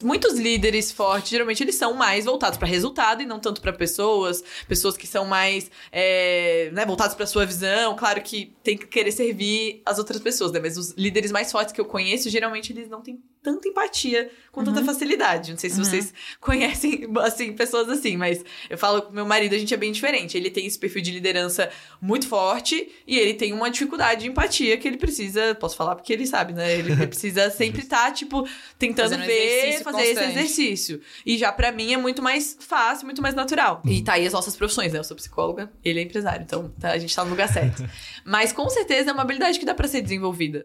Muitos líderes fortes, geralmente, eles são mais voltados para resultado e não tanto para pessoas. Pessoas que são mais é, né, voltados para sua visão. Claro que tem que querer servir as outras pessoas, né? Mas os líderes mais fortes que eu conheço, geralmente, eles não têm tanta empatia com tanta uhum. facilidade. Não sei se uhum. vocês conhecem, assim, pessoas assim, mas eu falo com meu marido, a gente é bem diferente. Ele tem esse perfil de liderança muito forte e ele tem uma dificuldade de empatia que ele precisa, posso falar porque ele sabe, né? Ele precisa sempre estar, tá, tipo, tentando Fazendo ver, fazer constante. esse exercício. E já para mim é muito mais fácil, muito mais natural. Uhum. E tá aí as nossas profissões, né? Eu sou psicóloga, ele é empresário, então tá, a gente tá no lugar certo. mas com certeza é uma habilidade que dá para ser desenvolvida.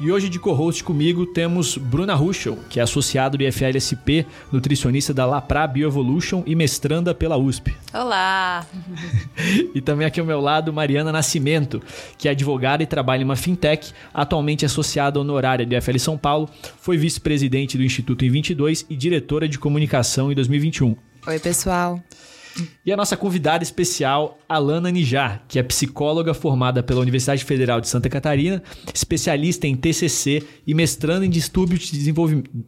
E hoje de co-host comigo temos Bruna Ruschel, que é associado do IFLSP, nutricionista da Lapra Bioevolution e mestranda pela USP. Olá! e também aqui ao meu lado Mariana Nascimento, que é advogada e trabalha em uma fintech, atualmente associada honorária do IFL São Paulo, foi vice-presidente do Instituto em 22 e diretora de comunicação em 2021. Oi, pessoal. E a nossa convidada especial, Alana Nijar, que é psicóloga formada pela Universidade Federal de Santa Catarina, especialista em TCC e mestrando em distúrbios, de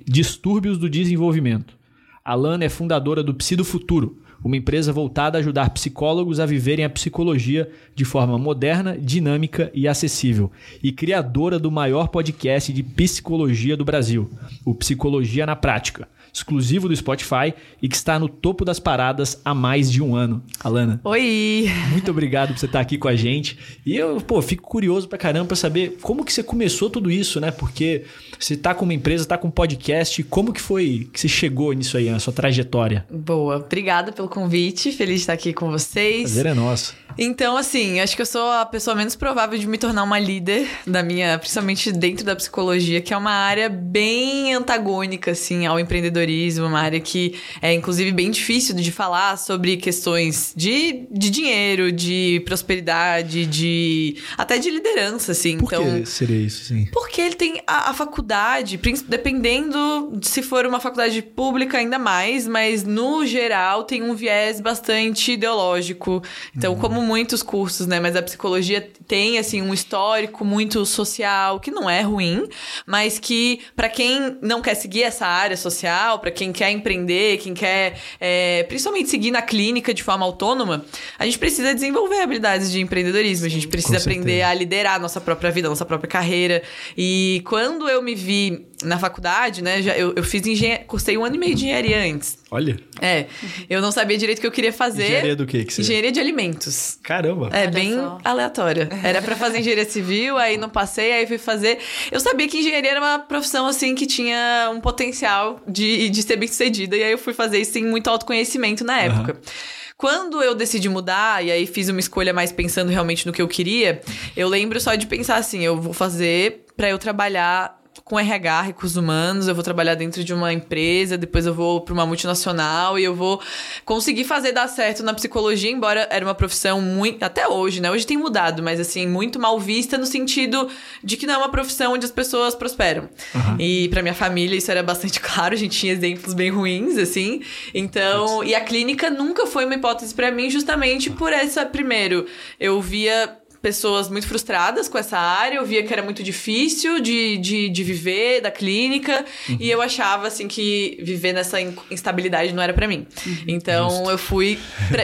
distúrbios do desenvolvimento. Alana é fundadora do Psi do Futuro, uma empresa voltada a ajudar psicólogos a viverem a psicologia de forma moderna, dinâmica e acessível, e criadora do maior podcast de psicologia do Brasil, o Psicologia na Prática exclusivo do Spotify e que está no topo das paradas há mais de um ano. Alana. Oi! Muito obrigado por você estar aqui com a gente. E eu, pô, fico curioso pra caramba pra saber como que você começou tudo isso, né? Porque você tá com uma empresa, tá com um podcast, como que foi que você chegou nisso aí, na sua trajetória? Boa, obrigada pelo convite, feliz de estar aqui com vocês. Prazer é nosso. Então, assim, acho que eu sou a pessoa menos provável de me tornar uma líder da minha, principalmente dentro da psicologia, que é uma área bem antagônica, assim, ao empreendedorismo, uma área que é, inclusive, bem difícil de falar sobre questões de, de dinheiro, de prosperidade, de. até de liderança, assim. Por então, que seria isso, sim? Porque ele tem a, a faculdade, dependendo de se for uma faculdade pública, ainda mais, mas no geral tem um viés bastante ideológico. Então, uhum. como muitos cursos, né? Mas a psicologia tem, assim, um histórico muito social, que não é ruim, mas que, para quem não quer seguir essa área social, para quem quer empreender, quem quer, é, principalmente, seguir na clínica de forma autônoma, a gente precisa desenvolver habilidades de empreendedorismo. A gente precisa aprender a liderar a nossa própria vida, a nossa própria carreira. E quando eu me vi na faculdade, né? Já, eu, eu fiz engenharia, cursei um ano e meio de engenharia antes. Olha. É. Eu não sabia direito o que eu queria fazer. Engenharia do quê que você... Engenharia de alimentos. Caramba. É, Olha bem só. aleatória. Era para fazer engenharia civil, aí não passei, aí fui fazer. Eu sabia que engenharia era uma profissão, assim, que tinha um potencial de, de ser bem sucedida, e aí eu fui fazer isso sem muito autoconhecimento na época. Uhum. Quando eu decidi mudar, e aí fiz uma escolha mais pensando realmente no que eu queria, eu lembro só de pensar assim: eu vou fazer para eu trabalhar com RH, recursos humanos, eu vou trabalhar dentro de uma empresa, depois eu vou para uma multinacional e eu vou conseguir fazer dar certo na psicologia, embora era uma profissão muito até hoje, né? Hoje tem mudado, mas assim, muito mal vista no sentido de que não é uma profissão onde as pessoas prosperam. Uhum. E para minha família isso era bastante claro, a gente tinha exemplos bem ruins assim. Então, e a clínica nunca foi uma hipótese para mim justamente por essa primeiro, eu via pessoas muito frustradas com essa área, eu via que era muito difícil de, de, de viver da clínica, uhum. e eu achava, assim, que viver nessa instabilidade não era para mim. Uhum. Então, Justo. eu fui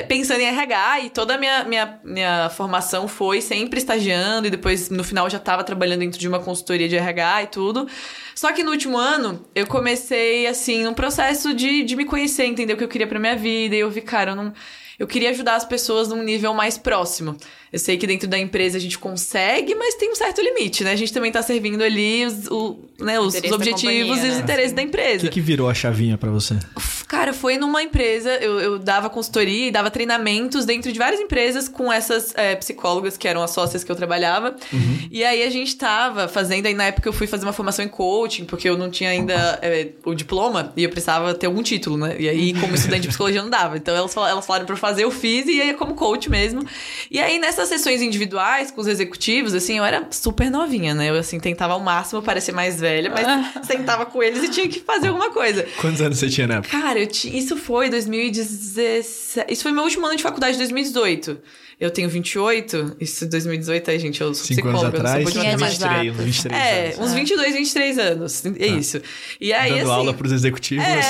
pensando em RH, e toda a minha, minha, minha formação foi sempre estagiando, e depois, no final, já estava trabalhando dentro de uma consultoria de RH e tudo. Só que no último ano, eu comecei, assim, um processo de, de me conhecer, entender o que eu queria pra minha vida, e eu vi, cara, eu não eu queria ajudar as pessoas num nível mais próximo. Eu sei que dentro da empresa a gente consegue, mas tem um certo limite, né? A gente também tá servindo ali os, o, né, os, os objetivos e os né? interesses da empresa. O que, que virou a chavinha para você? Cara, foi numa empresa, eu, eu dava consultoria e dava treinamentos dentro de várias empresas com essas é, psicólogas que eram as sócias que eu trabalhava. Uhum. E aí a gente tava fazendo, aí na época eu fui fazer uma formação em coaching, porque eu não tinha ainda é, o diploma e eu precisava ter algum título, né? E aí, como estudante de psicologia, não dava. Então elas, elas falaram pra fazer, eu fiz e aí como coach mesmo. E aí nessas sessões individuais com os executivos, assim, eu era super novinha, né? Eu assim, tentava ao máximo parecer mais velha, mas sentava com eles e tinha que fazer alguma coisa. Quantos anos você tinha na época? Cara, eu isso foi 2017. Isso foi meu último ano de faculdade, 2018. Eu tenho 28, isso 2018, aí, gente, eu sou Cinco psicóloga, anos atrás, eu sou 23, uns 23 é, anos. uns 22, 23 anos. É tá. isso. E aí, Dando assim, aula pros executivos. É,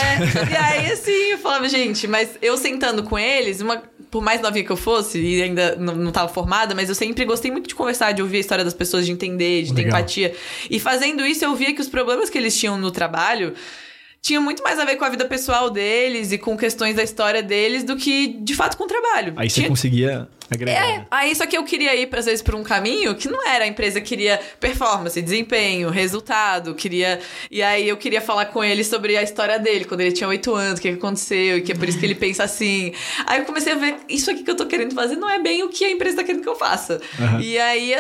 e aí, assim, eu falava, gente, mas eu sentando com eles, uma, por mais novinha que eu fosse, e ainda não, não tava formada, mas eu sempre gostei muito de conversar, de ouvir a história das pessoas, de entender, de ter Legal. empatia. E fazendo isso, eu via que os problemas que eles tinham no trabalho tinha muito mais a ver com a vida pessoal deles e com questões da história deles do que, de fato, com o trabalho. Aí você tinha... conseguia agregar. É, né? aí só que eu queria ir, às vezes, por um caminho que não era. A empresa queria performance, desempenho, resultado, queria... E aí eu queria falar com ele sobre a história dele, quando ele tinha oito anos, o que aconteceu, e que é por isso que ele pensa assim. Aí eu comecei a ver, isso aqui que eu tô querendo fazer não é bem o que a empresa tá querendo que eu faça. Uhum. E aí,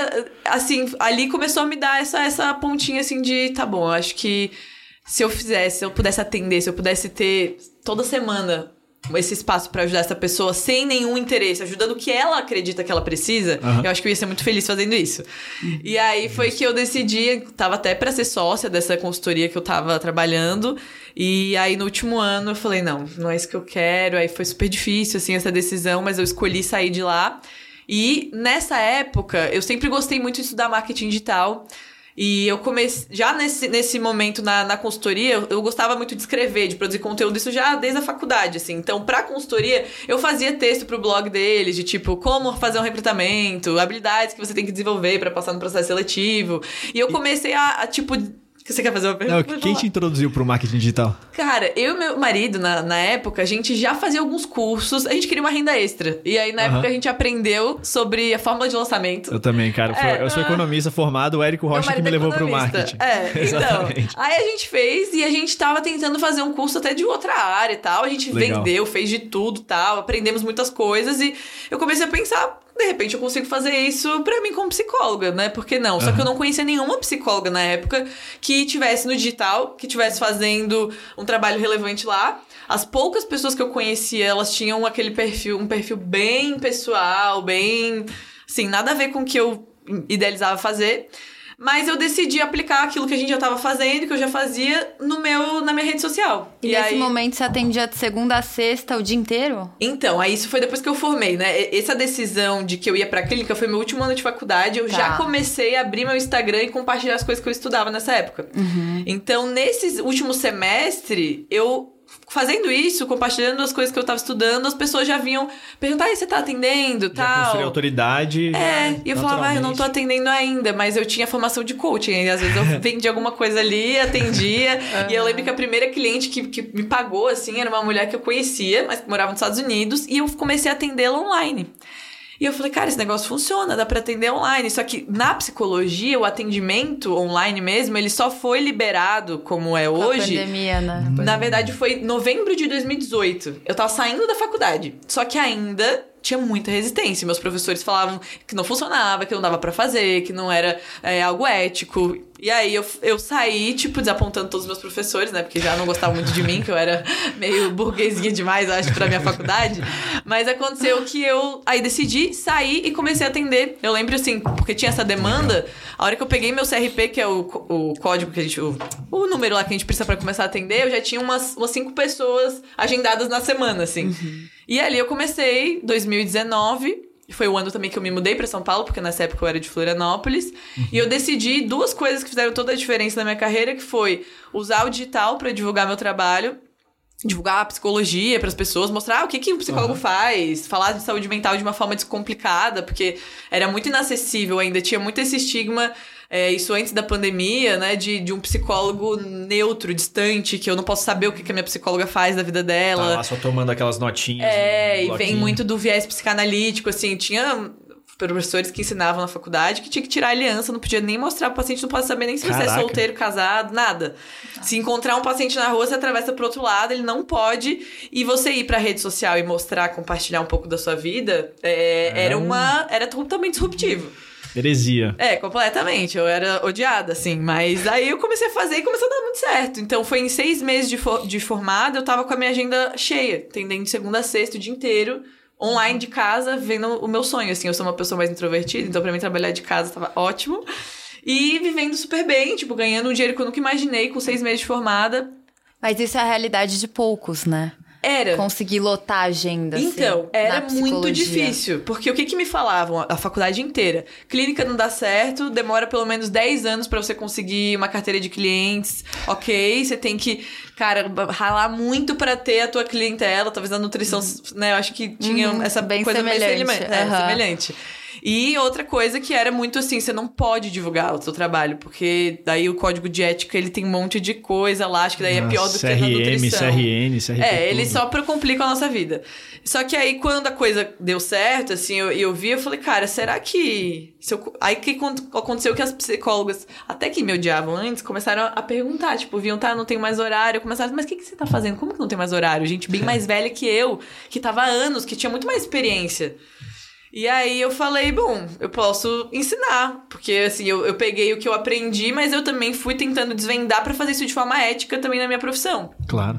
assim, ali começou a me dar essa, essa pontinha, assim, de, tá bom, acho que se eu fizesse, se eu pudesse atender, se eu pudesse ter toda semana esse espaço para ajudar essa pessoa sem nenhum interesse, ajudando o que ela acredita que ela precisa, Uhum. eu acho que eu ia ser muito feliz fazendo isso. E aí foi que eu decidi, tava até para ser sócia dessa consultoria que eu tava trabalhando, e aí no último ano eu falei, não, não é isso que eu quero, aí foi super difícil assim essa decisão, mas eu escolhi sair de lá. E nessa época, eu sempre gostei muito de estudar marketing digital. E eu comecei, já nesse, nesse momento na, na consultoria, eu, eu, gostava muito de escrever, de produzir conteúdo, isso já desde a faculdade, assim. Então, pra consultoria, eu fazia texto pro blog deles, de tipo, como fazer um recrutamento, habilidades que você tem que desenvolver para passar no processo seletivo. E eu comecei a, a tipo, você quer fazer uma pergunta? Não, quem te introduziu pro marketing digital? Cara, eu e meu marido, na, na época, a gente já fazia alguns cursos, a gente queria uma renda extra. E aí, na época, a gente aprendeu sobre a fórmula de lançamento. Eu também, cara. É, eu sou ah. economista formado, o Érico Rocha que me é levou pro economista. marketing. É, então. Exatamente. Aí a gente fez e a gente tava tentando fazer um curso até de outra área e tal. A gente Legal. vendeu, fez de tudo e tal, aprendemos muitas coisas e eu comecei a pensar. De repente eu consigo fazer isso pra mim como psicóloga, né? Por que não? Só que eu não conhecia nenhuma psicóloga na época que tivesse no digital, que tivesse fazendo um trabalho relevante lá. As poucas pessoas que eu conhecia, elas tinham aquele perfil, um perfil bem pessoal, bem. Assim, nada a ver com o que eu idealizava fazer. Mas eu decidi aplicar aquilo que a gente já estava fazendo, que eu já fazia, no meu, na minha rede social. E, nesse momento você atendia de segunda a sexta o dia inteiro? Então, aí isso foi depois que eu formei, né? E- Essa decisão de que eu ia pra clínica foi meu último ano de faculdade. Eu Tá. já comecei a abrir meu Instagram e compartilhar as coisas que eu estudava nessa época. Uhum. Então, nesse último semestre, eu fazendo isso, compartilhando as coisas que eu tava estudando, as pessoas já vinham perguntar: "E você tá atendendo?" Já tal. construiu autoridade. É, e eu falava, ah, eu não tô atendendo ainda, mas eu tinha formação de coaching. E às vezes eu vendia alguma coisa ali, atendia. E eu lembro que a primeira cliente que, que me pagou, assim, era uma mulher que eu conhecia, mas que morava nos Estados Unidos, e eu comecei a atendê-la online. E eu falei, cara, esse negócio funciona, dá pra atender online. Só que na psicologia, o atendimento online mesmo, ele só foi liberado como é Com a hoje. pandemia, né? Na verdade, foi novembro de 2018. Eu tava saindo da faculdade. Só que ainda tinha muita resistência. Meus professores falavam que não funcionava, que não dava pra fazer, que não era é, algo ético. E aí eu, eu saí, tipo, desapontando todos os meus professores, né? Porque já não gostavam muito de mim, que eu era meio burguesinha demais, acho, pra minha faculdade. Mas aconteceu que eu aí decidi sair e comecei a atender. Eu lembro assim, porque tinha essa demanda, a hora que eu peguei meu CRP, que é o, o código que a gente. O, o número lá que a gente precisa pra começar a atender, eu já tinha umas, umas cinco pessoas agendadas na semana, assim. E ali eu comecei, 2019. Foi o ano também que eu me mudei pra São Paulo, porque nessa época eu era de Florianópolis. E eu decidi duas coisas que fizeram toda a diferença na minha carreira, que foi usar o digital pra divulgar meu trabalho divulgar a psicologia para as pessoas, mostrar o que, que o psicólogo faz, falar de saúde mental de uma forma descomplicada, porque era muito inacessível ainda, tinha muito esse estigma, é, isso antes da pandemia, né, de, de um psicólogo neutro, distante, que eu não posso saber o que, que a minha psicóloga faz da vida Tá dela. lá só tomando aquelas notinhas. É, no e vem muito do viés psicanalítico, assim, tinha professores que ensinavam na faculdade que tinha que tirar a aliança, não podia nem mostrar pro paciente, não pode saber nem se você é Caraca. solteiro, casado, nada. Se encontrar um paciente na rua, você atravessa pro outro lado, ele não pode. E você ir pra rede social e mostrar, compartilhar um pouco da sua vida, é, É era um- uma. Era totalmente disruptivo. Heresia. É, completamente. Eu era odiada, assim. Mas aí eu comecei a fazer e começou a dar muito certo. Então foi em seis meses de, for- de formada, eu tava com a minha agenda cheia, atendendo de segunda a sexta o dia inteiro. Online de casa, vendo o meu sonho, assim. Eu sou uma pessoa mais introvertida, então pra mim trabalhar de casa tava ótimo. E vivendo super bem, tipo, ganhando um dinheiro que eu nunca imaginei com seis meses de formada. Mas isso é a realidade de poucos, né? Era. Conseguir lotar a agenda. assim, Então, na era muito difícil. Porque o que, que me falavam a faculdade inteira? Clínica não dá certo, demora pelo menos 10 anos pra você conseguir uma carteira de clientes. Ok, você tem que, cara, ralar muito pra ter a tua clientela. Talvez a nutrição, né? Eu acho que tinha Uhum, essa bem coisa semelhante, mais semelhante. É, aham. semelhante. E outra coisa que era muito assim, você não pode divulgar o seu trabalho, porque daí o código de ética ele tem um monte de coisa lá, acho que daí é pior do que na CRM, nutrição. CRN, CRP. É, ele tudo. só pra complica a nossa vida. Só que aí, quando a coisa deu certo, assim, eu, eu vi, eu falei, cara, será que. Se eu... Aí que con- aconteceu que as psicólogas, até que me odiavam antes, começaram a perguntar, tipo, viam, tá, não tem mais horário. Começaram, mas o que, que você tá fazendo? Como que não tem mais horário? Gente bem mais velha que eu, que tava há anos, que tinha muito mais experiência. E aí eu falei, bom, eu posso ensinar, porque assim, eu, eu peguei o que eu aprendi, mas eu também fui tentando desvendar pra fazer isso de forma ética também na minha profissão. Claro.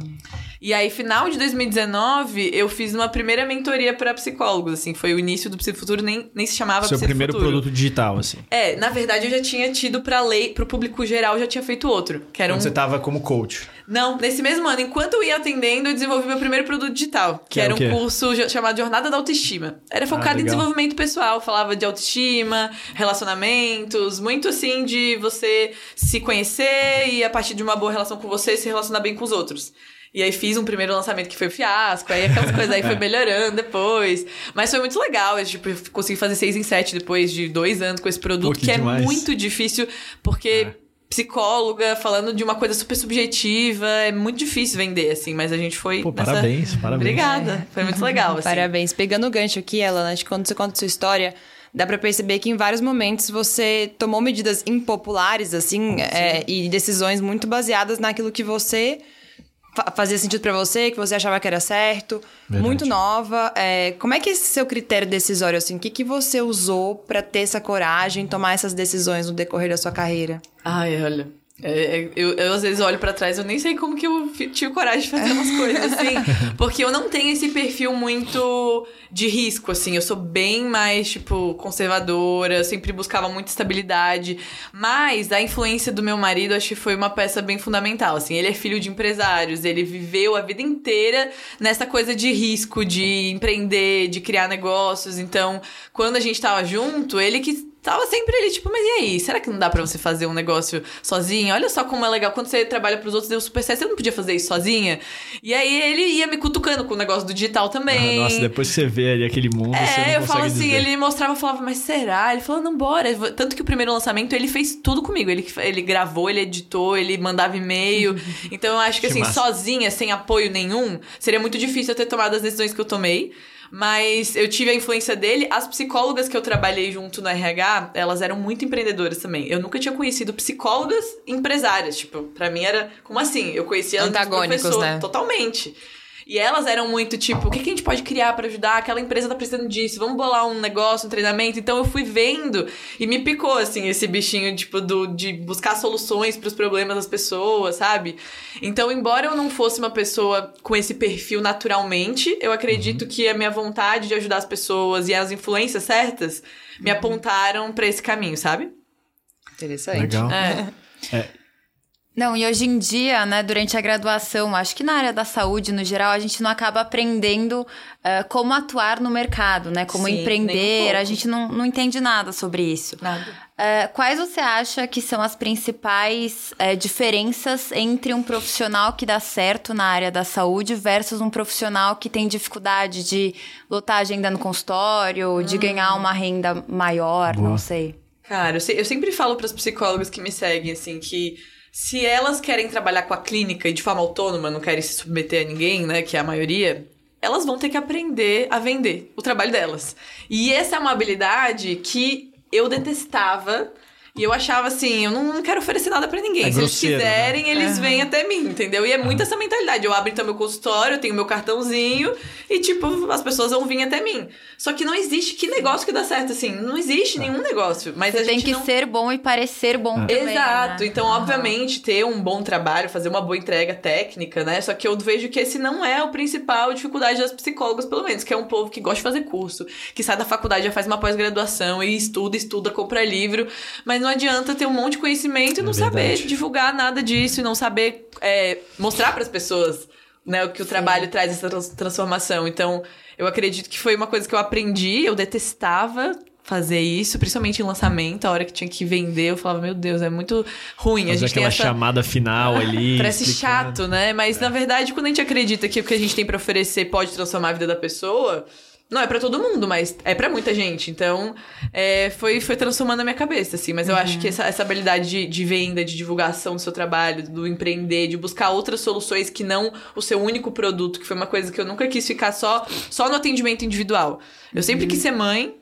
E aí, final de 2019, eu fiz uma primeira mentoria para psicólogos, assim, foi o início do Psifuturo, nem, nem se chamava Seu primeiro produto digital, assim. É, na verdade eu já tinha tido pra lei, pro público geral, eu já tinha feito outro, que era Quando um... você tava como coach. Não, nesse mesmo ano, enquanto eu ia atendendo, eu desenvolvi meu primeiro produto digital, que, Que era o um curso chamado Jornada da Autoestima. Era focado em legal. desenvolvimento pessoal, falava de autoestima, relacionamentos, muito assim de você se conhecer e a partir de uma boa relação com você se relacionar bem com os outros. E aí fiz um primeiro lançamento que foi o fiasco, aí aquelas coisas aí foi melhorando depois. Mas foi muito legal, eu, tipo, eu consegui fazer seis em sete depois de dois anos com esse produto, Pô, que que, é muito difícil, porque É. psicóloga falando de uma coisa super subjetiva, é muito difícil vender, assim, mas a gente foi. Pô, nessa- parabéns, parabéns. Obrigada. Foi muito legal, assim. Parabéns. Pegando o gancho aqui, Ela, acho que quando você conta a sua história, dá pra perceber que em vários momentos você tomou medidas impopulares, assim, é, e decisões muito baseadas naquilo que você fazia sentido pra você, que você achava que era certo, Verdade. muito nova. É, como é que é esse seu critério decisório, assim? O que, que você usou pra ter essa coragem, tomar essas decisões no decorrer da sua carreira? Ai, olha. É, é, eu, eu às vezes olho pra trás, eu nem sei como que eu tive coragem de fazer umas coisas assim. Porque eu não tenho esse perfil muito de risco, assim. Eu sou bem mais, tipo, conservadora, sempre buscava muita estabilidade. Mas a influência do meu marido, acho que foi uma peça bem fundamental, assim. Ele é filho de empresários, ele viveu a vida inteira nessa coisa de risco, de empreender, de criar negócios. Então, quando a gente tava junto, ele que tava sempre ali, tipo, mas e aí? Será que não dá pra você fazer um negócio sozinha? Olha só como é legal. Quando você trabalha pros outros, deu super certo. Você não podia fazer isso sozinha? E aí ele ia me cutucando com o negócio do digital também. Ah, nossa, depois que você vê ali aquele mundo, você não É, eu falo assim, dizer. ele mostrava, falava, mas será? Ele falou, não, bora. Tanto que o primeiro lançamento ele fez tudo comigo. Ele, ele gravou, ele editou, ele mandava e-mail. então eu acho que, Que assim, massa. sozinha, sem apoio nenhum, seria muito difícil eu ter tomado as decisões que eu tomei. Mas eu tive a influência dele. As psicólogas que eu trabalhei junto no RH, elas eram muito empreendedoras também. Eu nunca tinha conhecido psicólogas empresárias. Tipo, pra mim era. Como assim? Eu conhecia Antagônicos, né? Totalmente. E elas eram muito tipo, o que, que a gente pode criar pra ajudar? Aquela empresa tá precisando disso, vamos bolar um negócio, um treinamento. Então eu fui vendo e me picou, assim, esse bichinho, tipo, do, de buscar soluções pros problemas das pessoas, sabe? Então, embora eu não fosse uma pessoa com esse perfil naturalmente, eu acredito que a minha vontade de ajudar as pessoas e as influências certas me apontaram pra esse caminho, sabe? Interessante. Legal. É. Não, e hoje em dia, né, durante a graduação, acho que na área da saúde, no geral, a gente não acaba aprendendo eh, como atuar no mercado, né? Como Sim, um empreender, pouco. a gente não, não entende nada sobre isso. Nada. Eh, quais você acha que são as principais eh, diferenças entre um profissional que dá certo na área da saúde versus um profissional que tem dificuldade de lotar a agenda no consultório, de ganhar uma renda maior, Boa. não sei? Cara, eu, se- eu sempre falo para as psicólogas que me seguem, assim, que se elas querem trabalhar com a clínica e de forma autônoma, não querem se submeter a ninguém, né, que é a maioria, elas vão ter que aprender a vender o trabalho delas. E essa é uma habilidade que eu detestava. E eu achava assim, eu não quero oferecer nada pra ninguém. É Se eles né? quiserem, eles vêm até mim, entendeu? E é muito essa mentalidade. Eu abro então meu consultório, eu tenho meu cartãozinho e, tipo, as pessoas vão vir até mim. Só que não existe que negócio que dá certo, assim. Não existe nenhum negócio. Mas a Tem gente que não... ser bom e parecer bom também. Exato. né? Então, obviamente, ter um bom trabalho, fazer uma boa entrega técnica, né? Só que eu vejo que esse não é o principal dificuldade das psicólogas, pelo menos, que é um povo que gosta de fazer curso, que sai da faculdade, já faz uma pós-graduação e estuda, estuda, compra livro, mas não adianta ter um monte de conhecimento e não saber verdade. divulgar nada disso e não saber é, mostrar para as pessoas. Né, o que o trabalho traz essa trans- transformação. Então, eu acredito que foi uma coisa que eu aprendi, eu detestava fazer isso, principalmente em lançamento, a hora que tinha que vender, eu falava, meu Deus, é muito ruim. a Fazer gente tem aquela essa... chamada final ali. Parece explicando. chato, né? Mas na verdade, quando a gente acredita que o que a gente tem pra oferecer pode transformar a vida da pessoa, não é pra todo mundo, mas é pra muita gente. Então, é, foi, foi transformando a minha cabeça, assim. Mas eu acho que essa, essa habilidade de, de venda, de divulgação do seu trabalho, do empreender, de buscar outras soluções que não o seu único produto, que foi uma coisa que eu nunca quis ficar só, só no atendimento individual. Eu sempre quis ser mãe,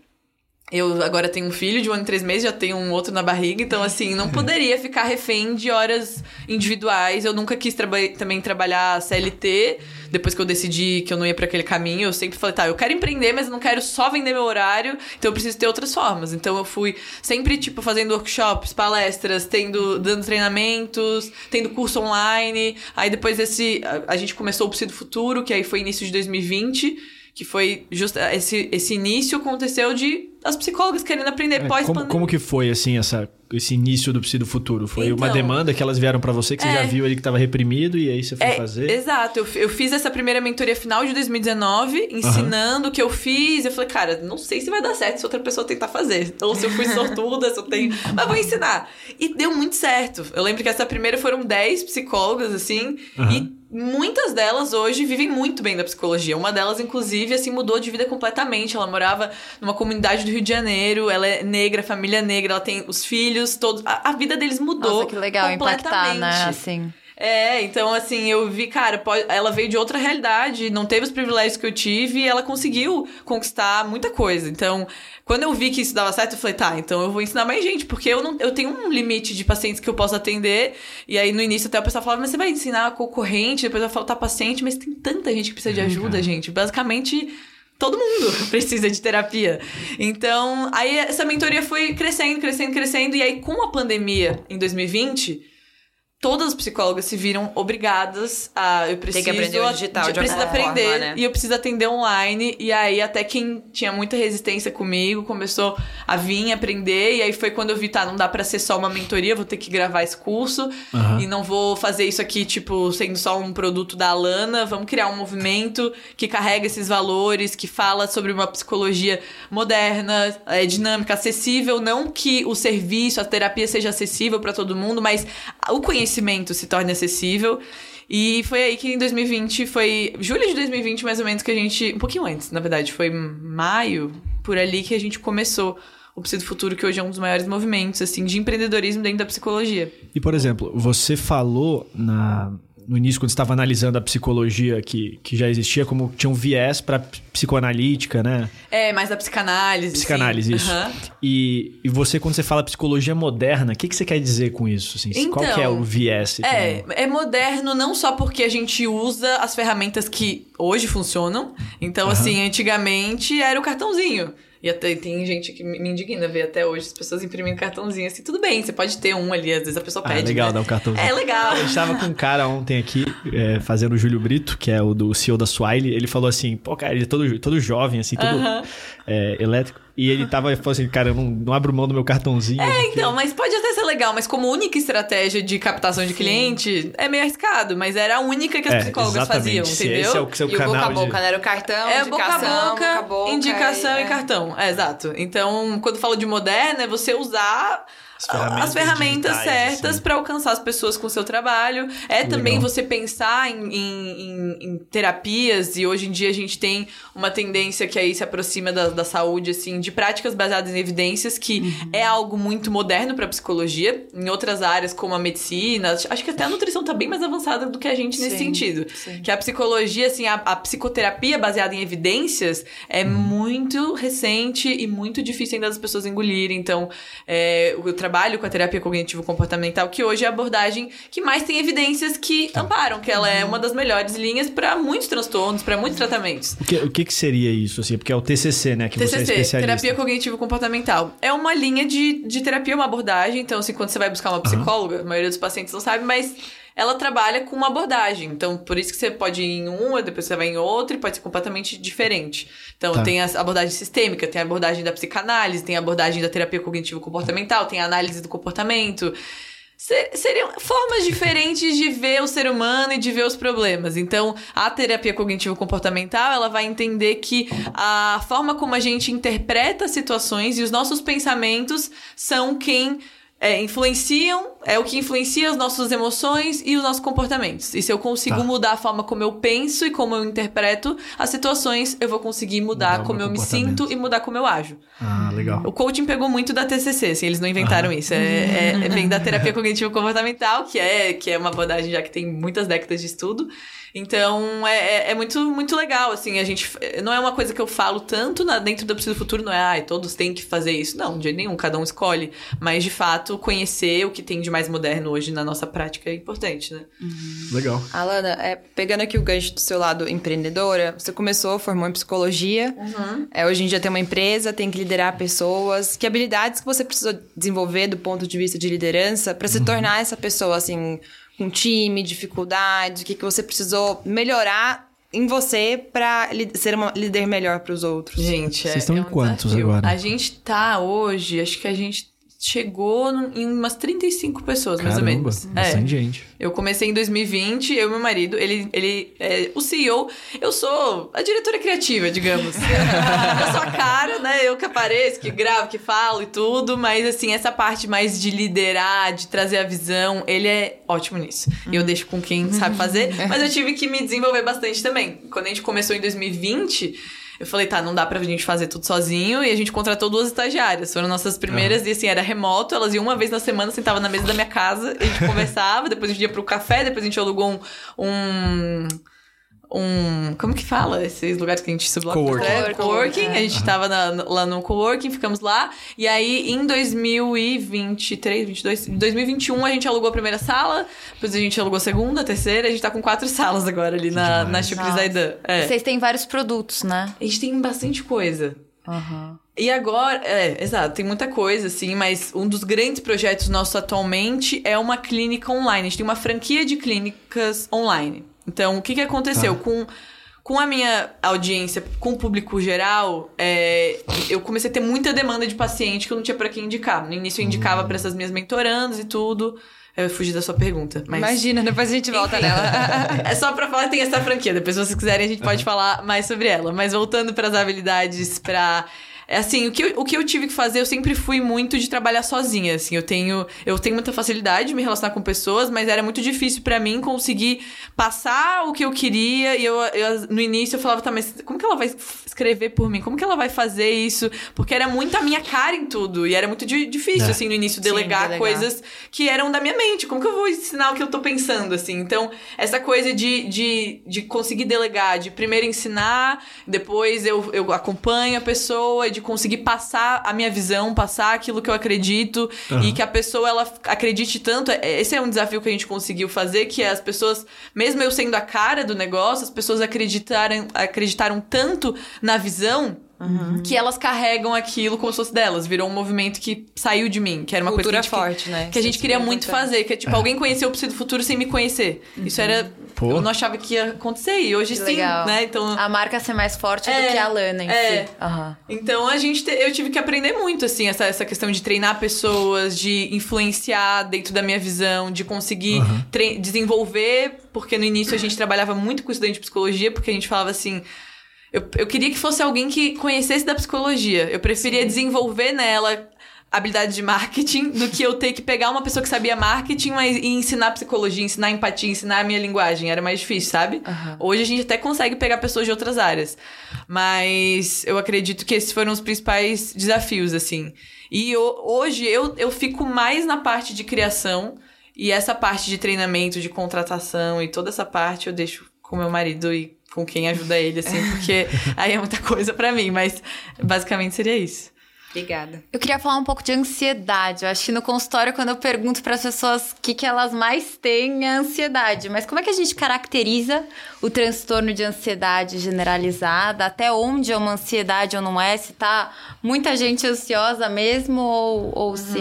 eu agora tenho um filho de um ano e três meses, já tenho um outro na barriga, então assim, não poderia ficar refém de horas individuais. Eu nunca quis traba também trabalhar CLT, depois que eu decidi que eu não ia para aquele caminho. Eu sempre falei, tá, eu quero empreender, mas não quero só vender meu horário, então eu preciso ter outras formas. Então eu fui sempre, tipo, fazendo workshops, palestras, tendo, dando treinamentos, tendo curso online. Aí depois esse, a, a gente começou o Psido Futuro, que aí foi início de 2020 que foi justo esse, esse início aconteceu de as psicólogas querendo aprender É, pós como, como que foi, assim, essa, esse início do Psi do Futuro? Foi uma Então, demanda que elas vieram pra você, que você é. já viu ali que tava reprimido, e aí você foi É, fazer? Exato, eu, eu fiz essa primeira mentoria final de 2019, ensinando o que eu fiz. Eu falei, cara, não sei se vai dar certo se outra pessoa tentar fazer. Ou se eu fui sortuda, se eu tenho. Mas vou ensinar. E deu muito certo. Eu lembro que essa primeira foram 10 psicólogas, assim, Aham. e muitas delas hoje vivem muito bem da psicologia. Uma delas, inclusive, assim, mudou de vida completamente. Ela morava numa comunidade do Rio de Janeiro, ela é negra, família negra, ela tem os filhos, todos. A, a vida deles mudou. Nossa, que legal impactar, né? completamente. Assim. É, então assim, eu vi, cara, pode- ela veio de outra realidade, não teve os privilégios que eu tive e ela conseguiu conquistar muita coisa. Então, quando eu vi que isso dava certo, eu falei, tá, então eu vou ensinar mais gente, porque eu não eu tenho um limite de pacientes que eu posso atender. E aí no início até o pessoal falava, mas você vai ensinar a concorrente, depois vai faltar paciente, mas tem tanta gente que precisa de ajuda, gente. Basicamente, todo mundo precisa de terapia. Então, aí essa mentoria foi crescendo, crescendo, crescendo. E aí, com a pandemia em 2020, todas as psicólogas se viram obrigadas a. Eu preciso. que aprender o digital de preciso aprender. forma, né? E eu preciso atender online. E aí, até quem tinha muita resistência comigo começou a vir aprender. E aí foi quando eu vi, tá, não dá pra ser só uma mentoria, vou ter que gravar esse curso. Aham. E não vou fazer isso aqui, tipo, sendo só um produto da Alana. Vamos criar um movimento que carrega esses valores, que fala sobre uma psicologia moderna, é, dinâmica, acessível. Não que o serviço, a terapia seja acessível pra todo mundo, mas o conhecimento se torne acessível. E foi aí que em 2020, foi julho de 2020 mais ou menos que a gente, um pouquinho antes, na verdade, foi maio, por ali que a gente começou o Psi do Futuro, que hoje é um dos maiores movimentos assim de empreendedorismo dentro da psicologia. E, por exemplo, você falou na, no início, quando você estava analisando a psicologia que, que já existia, como tinha um viés para psicoanalítica, né? É, mais da psicanálise. Psicanálise, sim. isso. Aham. E, e você, quando você fala psicologia moderna, o que, que você quer dizer com isso? Assim? Qual Então, que é o viés? É, é moderno não só porque a gente usa as ferramentas que hoje funcionam. Então, assim, antigamente era o cartãozinho. E até tem gente que me indigna ver até hoje as pessoas imprimindo cartãozinho assim. Tudo bem, você pode ter um ali, às vezes a pessoa Ah, pede. legal né? dar um cartãozinho. É legal. A gente tava com um cara ontem aqui, é, fazendo o Júlio Brito, que é o do CEO da Swile. Ele falou assim, pô, cara, ele é todo, todo jovem, assim, todo Aham. é, elétrico. E ele tava falou assim, cara, eu não, não abro mão do meu cartãozinho. É, porque- então, mas pode até ser legal, mas como única estratégia de captação de cliente, é meio arriscado, mas era a única que as É, psicólogas faziam, entendeu? esse é o seu E o boca a canal boca, de... né? Era o cartão, É boca a indicação, boca, boca a boca, indicação e, é. cartão. É, exato. Então, quando eu falo de moderna, é você usar as ferramentas certas assim. para alcançar as pessoas com o seu trabalho. É Legal. também você pensar em, em, em, terapias, e hoje em dia a gente tem uma tendência que aí se aproxima da, da saúde, assim, de práticas baseadas em evidências, que uhum. é algo muito moderno para psicologia. Em outras áreas, como a medicina, acho que até a nutrição tá bem mais avançada do que a gente nesse sim, sentido. Sim. Que a psicologia, assim, a, a, psicoterapia baseada em evidências é uhum. muito recente e muito difícil ainda das pessoas engolirem. Então, é, o trabalho com a terapia cognitivo-comportamental, que hoje é a abordagem que mais tem evidências que tá. amparam, que ela é uma das melhores linhas para muitos transtornos, para muitos tratamentos. O, que, o que, que, seria isso, assim? Porque é o TCC, né? Que TCC, você é especialista. terapia cognitivo-comportamental. É uma linha de, de terapia, uma abordagem. Então, assim, quando você vai buscar uma psicóloga, uhum. a maioria dos pacientes não sabe, mas ela trabalha com uma abordagem. Então, por isso que você pode ir em uma, depois você vai em outra e pode ser completamente diferente. Então, tá. tem a abordagem sistêmica, tem a abordagem da psicanálise, tem a abordagem da terapia cognitivo-comportamental, tem a análise do comportamento. Seriam formas diferentes de ver o ser humano e de ver os problemas. Então, a terapia cognitivo-comportamental, ela vai entender que a forma como a gente interpreta situações e os nossos pensamentos são quem é, influenciam, é o que influencia as nossas emoções e os nossos comportamentos. E se eu consigo tá. mudar a forma como eu penso e como eu interpreto as situações, eu vou conseguir mudar, mudar como eu me sinto e mudar como eu ajo. Ah, legal. O coaching pegou muito da TCC, assim, eles não inventaram ah. isso. É, é, é, vem da terapia cognitivo-comportamental, que é, que é uma abordagem já que tem muitas décadas de estudo. Então, é, é, é, muito, muito legal, assim, a gente... Não é uma coisa que eu falo tanto na, dentro do Preciso Futuro, não é, ai, todos têm que fazer isso. Não, de jeito nenhum, cada um escolhe. Mas, de fato, conhecer o que tem de mais moderno hoje na nossa prática é importante, né? Uhum. Legal. Alana, é, pegando aqui o gancho do seu lado empreendedora, você começou, formou em psicologia, uhum. é, hoje em dia tem uma empresa, tem que liderar pessoas. Que habilidades que você precisou desenvolver do ponto de vista de liderança para se uhum. tornar essa pessoa, assim com time, dificuldades, o que, que você precisou melhorar em você para ser uma líder melhor para os outros? Gente, Vocês é, estão é em quantos desafio. agora? A gente tá hoje, acho que a gente chegou em umas 35 pessoas, Caramba, mais ou menos. Bastante é. gente. Eu comecei em 2020, eu e meu marido, ele, ele é o CEO, eu sou a diretora criativa, digamos. eu sou a cara, né? Eu que apareço, que gravo, que falo e tudo, mas assim, essa parte mais de liderar, de trazer a visão, ele é ótimo nisso. E eu deixo com quem sabe fazer, mas eu tive que me desenvolver bastante também. Quando a gente começou em 2020, eu falei, tá, não dá pra gente fazer tudo sozinho. E a gente contratou duas estagiárias. Foram nossas primeiras, uhum. e assim, era remoto. Elas iam uma vez na semana, sentavam na mesa da minha casa, a gente conversava, depois a gente ia pro café, depois a gente alugou um. um um. Como que fala esses lugares que a gente subloca? Coworking. É, coworking. É. A gente tava na, lá no coworking, ficamos lá. E aí, em 2023, 22, 2021, a gente alugou a primeira sala. Depois a gente alugou a segunda, a terceira. A gente tá com quatro salas agora ali na, na Zaidan. É. Vocês têm vários produtos, né? A gente tem bastante coisa. Uhum. E agora, é, exato, tem muita coisa, assim, mas um dos grandes projetos nossos atualmente é uma clínica online. A gente tem uma franquia de clínicas online. Então, o que, que aconteceu? Tá. Com, com a minha audiência, com o público geral, é, eu comecei a ter muita demanda de paciente que eu não tinha para quem indicar. No início eu indicava para essas minhas mentorandas e tudo. Eu fugi da sua pergunta. Mas... Imagina, depois a gente volta nela. é só pra falar que tem essa franquia. Depois, se vocês quiserem, a gente pode falar mais sobre ela. Mas voltando para as habilidades para assim, o que, eu, o que eu tive que fazer, eu sempre fui muito de trabalhar sozinha, assim. Eu tenho, eu tenho muita facilidade de me relacionar com pessoas, mas era muito difícil para mim conseguir passar o que eu queria. E eu, eu, no início eu falava, tá, mas como que ela vai escrever por mim? Como que ela vai fazer isso? Porque era muito a minha cara em tudo. E era muito difícil, é. assim, no início, delegar, Sim, delegar, coisas que eram da minha mente. Como que eu vou ensinar o que eu tô pensando, assim? Então, essa coisa de, de, de conseguir delegar, de primeiro ensinar, depois eu, eu acompanho a pessoa, de conseguir passar a minha visão, passar aquilo que eu acredito uhum. e que a pessoa ela acredite tanto. É, esse é um desafio que a gente conseguiu fazer, que é as pessoas, mesmo eu sendo a cara do negócio, as pessoas acreditaram, acreditaram tanto na visão Uhum. Que elas carregam aquilo como se fosse delas. Virou um movimento que saiu de mim, que era uma Cultura coisa que a gente, forte, né? Que a gente queria muito fazer. Que é tipo, é. alguém conheceu o Psi do Futuro sem me conhecer. Uhum. Isso era. Pô. Eu não achava que ia acontecer. E hoje que sim, legal. né? Então. A marca ser mais forte é, do que a Lana em é. si. Uhum. Então a gente. Te... Eu tive que aprender muito, assim, essa, essa questão de treinar pessoas, de influenciar dentro da minha visão, de conseguir tre... desenvolver. Porque no início a gente trabalhava muito com estudante de psicologia, porque a gente falava assim eu, eu queria que fosse alguém que conhecesse da psicologia. Eu preferia Sim. desenvolver nela habilidade de marketing do que eu ter que pegar uma pessoa que sabia marketing mas, e ensinar psicologia, ensinar empatia, ensinar a minha linguagem. Era mais difícil, sabe? Uhum. Hoje a gente até consegue pegar pessoas de outras áreas. Mas eu acredito que esses foram os principais desafios, assim. E eu, hoje eu, eu fico mais na parte de criação e essa parte de treinamento, de contratação e toda essa parte eu deixo com meu marido e com quem ajuda ele, assim, porque aí é muita coisa para mim, mas basicamente seria isso. Obrigada. Eu queria falar um pouco de ansiedade. Eu acho que no consultório, quando eu pergunto para as pessoas o que, que elas mais têm, é ansiedade. Mas como é que a gente caracteriza o transtorno de ansiedade generalizada? Até onde é uma ansiedade ou não é? Se tá muita gente ansiosa mesmo ou, ou uhum. se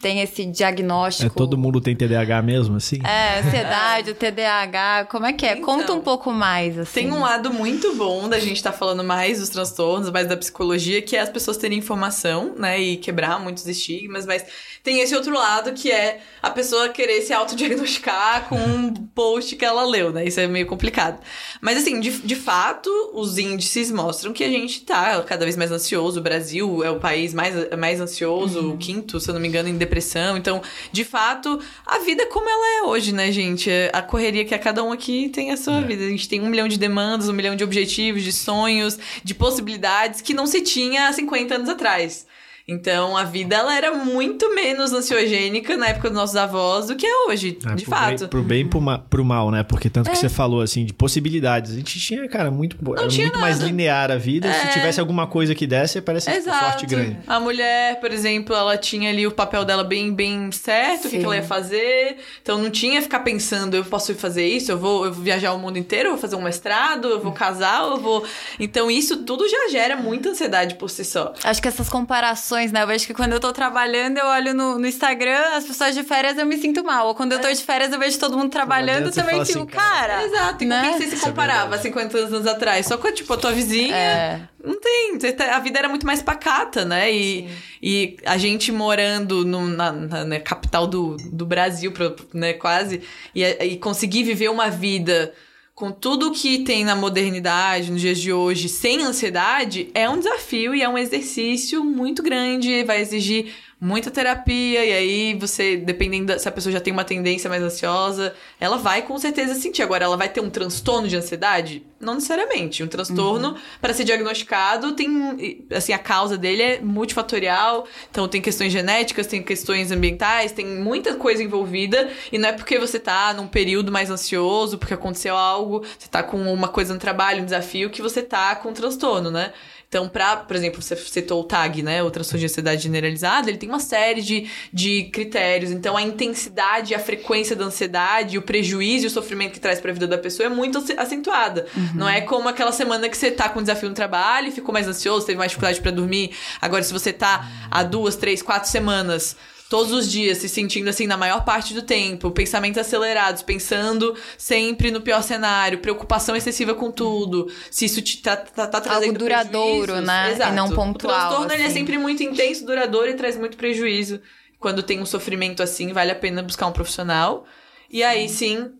tem esse diagnóstico? É, todo mundo tem TDAH mesmo, assim? É, ansiedade, o TDAH, como é que é? Então, Conta um pouco mais, assim. Tem um lado muito bom da gente estar tá falando mais dos transtornos, mais da psicologia, que é as pessoas terem informação informação, né? E quebrar muitos estigmas, mas tem esse outro lado que é a pessoa querer se autodiagnosticar com um post que ela leu, né? Isso é meio complicado. Mas assim, de, de fato, os índices mostram que a gente tá cada vez mais ansioso. O Brasil é o país mais, mais ansioso, uhum. o quinto, se eu não me engano, em depressão. Então, de fato, a vida é como ela é hoje, né, gente? A correria que a cada um aqui tem a sua é. vida. A gente tem um milhão de demandas, um milhão de objetivos, de sonhos, de possibilidades que não se tinha há 50 anos atrás. Então a vida ela era muito menos ansiogênica na época dos nossos avós do que é hoje, é, de pro fato. Bem, pro bem e pro, ma pro mal, né? Porque tanto é. que você falou assim de possibilidades. A gente tinha, cara, muito, Não era muito nada. mais linear a vida. É. Se tivesse alguma coisa que desse, parece Exato. sorte grande. A mulher, por exemplo, ela tinha ali o papel dela bem, bem certo, Sim. o que, que, ela ia fazer. Então não tinha ficar pensando, eu posso fazer isso, eu vou, eu vou viajar o mundo inteiro, eu vou fazer um mestrado, eu vou casar, eu vou. Então isso tudo já gera muita ansiedade por si só. Acho que essas comparações né? Eu vejo que quando eu tô trabalhando, eu olho no, no Instagram, as pessoas de férias, eu me sinto mal. Ou quando eu tô é. de férias, eu vejo todo mundo trabalhando, também fico, assim, cara. cara. Exato. E né? com quem você se é comparava é 50 anos atrás? Só com, tipo, a tua vizinha. É. Não tem. Tá, a vida era muito mais pacata, né? E, e a gente morando no, na, na né, capital do, do Brasil, né, quase, e, e conseguir viver uma vida com tudo que tem na modernidade, nos dias de hoje, sem ansiedade, é um desafio e é um exercício muito grande, vai exigir muita terapia, e aí você, dependendo da, se a pessoa já tem uma tendência mais ansiosa, ela vai com certeza sentir. Agora, ela vai ter um transtorno de ansiedade? Não necessariamente. Um transtorno, uhum. para ser diagnosticado, tem. Assim, a causa dele é multifatorial, então tem questões genéticas, tem questões ambientais, tem muita coisa envolvida, e não é porque você tá num período mais ansioso, porque aconteceu algo, você tá com uma coisa no trabalho, um desafio, que você tá com um transtorno, né? Então, para, por exemplo, você citou o TAG, né? O transtorno de ansiedade generalizada, ele tem uma série de, de critérios. Então, a intensidade, a frequência da ansiedade, o prejuízo e o sofrimento que traz para a vida da pessoa é muito acentuada. Uhum. Não é como aquela semana que você tá com um desafio no trabalho e ficou mais ansioso, teve mais dificuldade para dormir. Agora, se você tá há duas, três, quatro semanas todos os dias se sentindo assim na maior parte do tempo, pensamentos acelerados, pensando sempre no pior cenário, preocupação excessiva com tudo, se isso te tá, tá, tá trazendo Algo duradouro, né? Exato. E não pontual. O transtorno assim. ele é sempre muito intenso, duradouro e traz muito prejuízo. Quando tem um sofrimento assim, vale a pena buscar um profissional. E aí sim,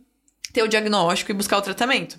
ter o diagnóstico e buscar o tratamento.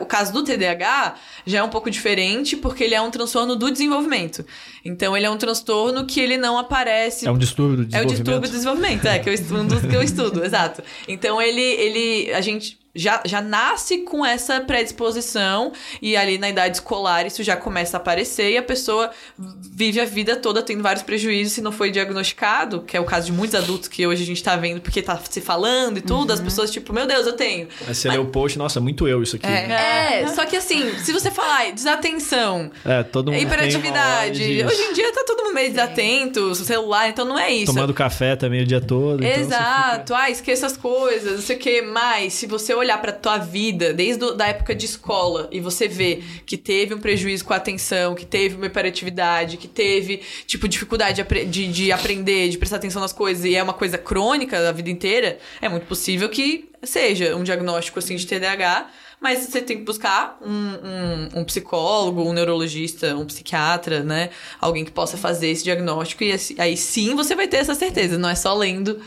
O caso do TDAH já é um pouco diferente porque ele é um transtorno do desenvolvimento. Então ele é um transtorno que ele não aparece. É um distúrbio do desenvolvimento. É um distúrbio do desenvolvimento, é, que eu estudo, que eu estudo, exato. Então ele, ele. A gente já, já nasce com essa predisposição e ali na idade escolar isso já começa a aparecer e a pessoa vive a vida toda tendo vários prejuízos se não foi diagnosticado, que é o caso de muitos adultos que hoje a gente tá vendo porque tá se falando e tudo, uhum. as pessoas tipo, meu Deus, eu tenho. Aí você Mas... lê o post, nossa, muito eu isso aqui. É, é só que assim, se você falar desatenção, é, todo mundo hiperatividade, hoje em dia tá todo mundo meio desatento, celular, então não é isso. Tomando café também o dia todo. Então Exato, fica... ah, esqueça as coisas, não sei o que mais. Se você olhar para tua vida desde da época de escola e você vê que teve um prejuízo com a atenção, que teve uma hiperatividade, que teve, tipo, dificuldade de, de, de aprender, de prestar atenção nas coisas e é uma coisa crônica a vida inteira, é muito possível que seja um diagnóstico, assim, de TDAH mas você tem que buscar um, um, um, psicólogo, um neurologista, um psiquiatra, né? Alguém que possa fazer esse diagnóstico e aí sim você vai ter essa certeza, não é só lendo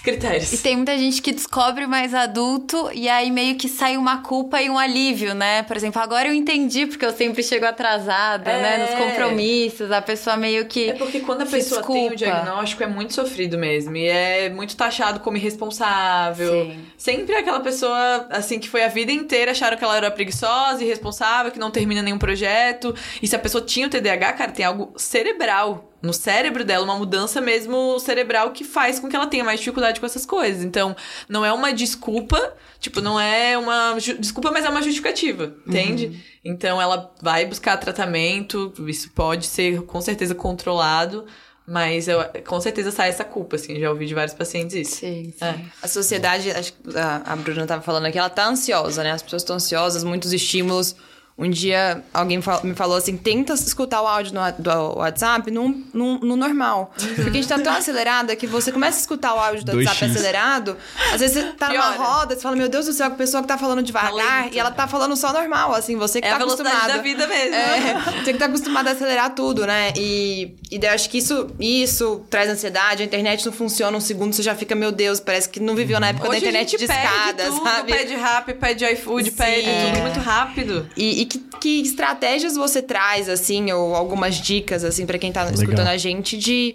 critérios. E tem muita gente que descobre mais adulto e aí meio que sai uma culpa e um alívio, né? Por exemplo, agora eu entendi porque eu sempre chego atrasada, É. né? Nos compromissos, a pessoa meio que. É porque quando a pessoa tem o desculpa. diagnóstico é muito sofrido mesmo. E é muito taxado como irresponsável. Sim. Sempre aquela pessoa, assim, que foi a vida inteira, acharam que ela era preguiçosa, irresponsável, que não termina nenhum projeto. E se a pessoa tinha o TDAH, cara, tem algo cerebral. No cérebro dela, uma mudança mesmo cerebral que faz com que ela tenha mais dificuldade com essas coisas. Então, não é uma desculpa, tipo, não é uma desculpa, mas é uma justificativa, entende? Então, ela vai buscar tratamento, isso pode ser com certeza controlado, mas eu, com certeza sai essa culpa, assim, já ouvi de vários pacientes isso. Sim, sim. É. A sociedade, acho que a, a Bruna tava falando aqui, ela tá ansiosa, né? As pessoas estão ansiosas, muitos estímulos. Um dia alguém fal- me falou assim: tenta escutar o áudio no, do WhatsApp no, no, no normal. Porque a gente tá tão acelerada que você começa a escutar o áudio do 2x. WhatsApp acelerado. Às vezes você tá numa Piora. roda, você fala: Meu Deus do céu, que pessoa que tá falando devagar. lento. e ela tá falando só normal, assim, você que É tá a velocidade acostumada. da vida mesmo. É, você que tá acostumado a acelerar tudo, né? E, e daí eu acho que isso, isso traz ansiedade. A internet não funciona um segundo, você já fica, meu Deus, parece que não viveu na época Hoje da internet de escada, sabe? pede rap, pede iFood, Sim. pede É. tudo muito rápido. E, e que, que estratégias você traz, assim, ou algumas dicas, assim, pra quem tá Legal. escutando a gente de.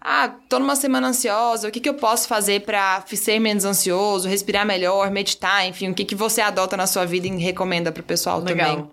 Ah, tô numa semana ansiosa, o que, que eu posso fazer pra ser menos ansioso, respirar melhor, meditar, enfim, o que, que você adota na sua vida e recomenda pro pessoal também? Legal.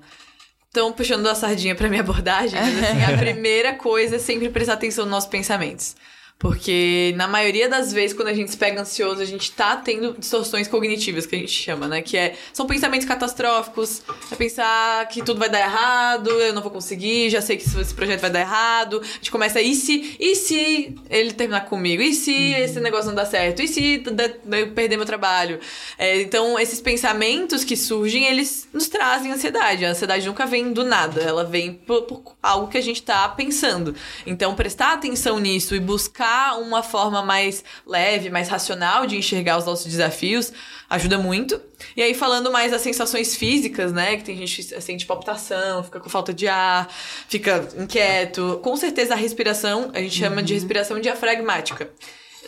Então, puxando a sardinha pra minha abordagem, assim, a primeira coisa é sempre prestar atenção nos nossos pensamentos. Porque na maioria das vezes, quando a gente se pega ansioso, a gente tá tendo distorções cognitivas, que a gente chama, né? Que é, são pensamentos catastróficos. É pensar que tudo vai dar errado, eu não vou conseguir, já sei que esse projeto vai dar errado. A gente começa, e se, e se ele terminar comigo? E se esse negócio não dá certo? E se eu perder meu trabalho? É, então, esses pensamentos que surgem, eles nos trazem ansiedade. A ansiedade nunca vem do nada, ela vem por, por algo que a gente tá pensando. Então, prestar atenção nisso e buscar uma forma mais leve, mais racional de enxergar os nossos desafios ajuda muito. E aí, falando mais das sensações físicas, né? Que tem gente que sente palpitação, fica com falta de ar, fica inquieto. Com certeza, a respiração, a gente chama de respiração diafragmática.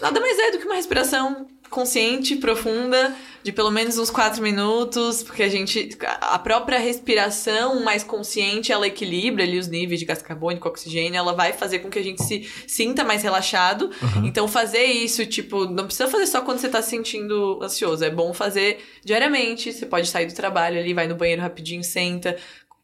Nada mais é do que uma respiração consciente, profunda, de pelo menos uns quatro minutos, porque a gente. A própria respiração mais consciente, ela equilibra ali os níveis de gás carbônico, oxigênio, ela vai fazer com que a gente se sinta mais relaxado. Então, fazer isso, tipo, não precisa fazer só quando você tá se sentindo ansioso. É bom fazer diariamente. Você pode sair do trabalho ali, vai no banheiro rapidinho, senta.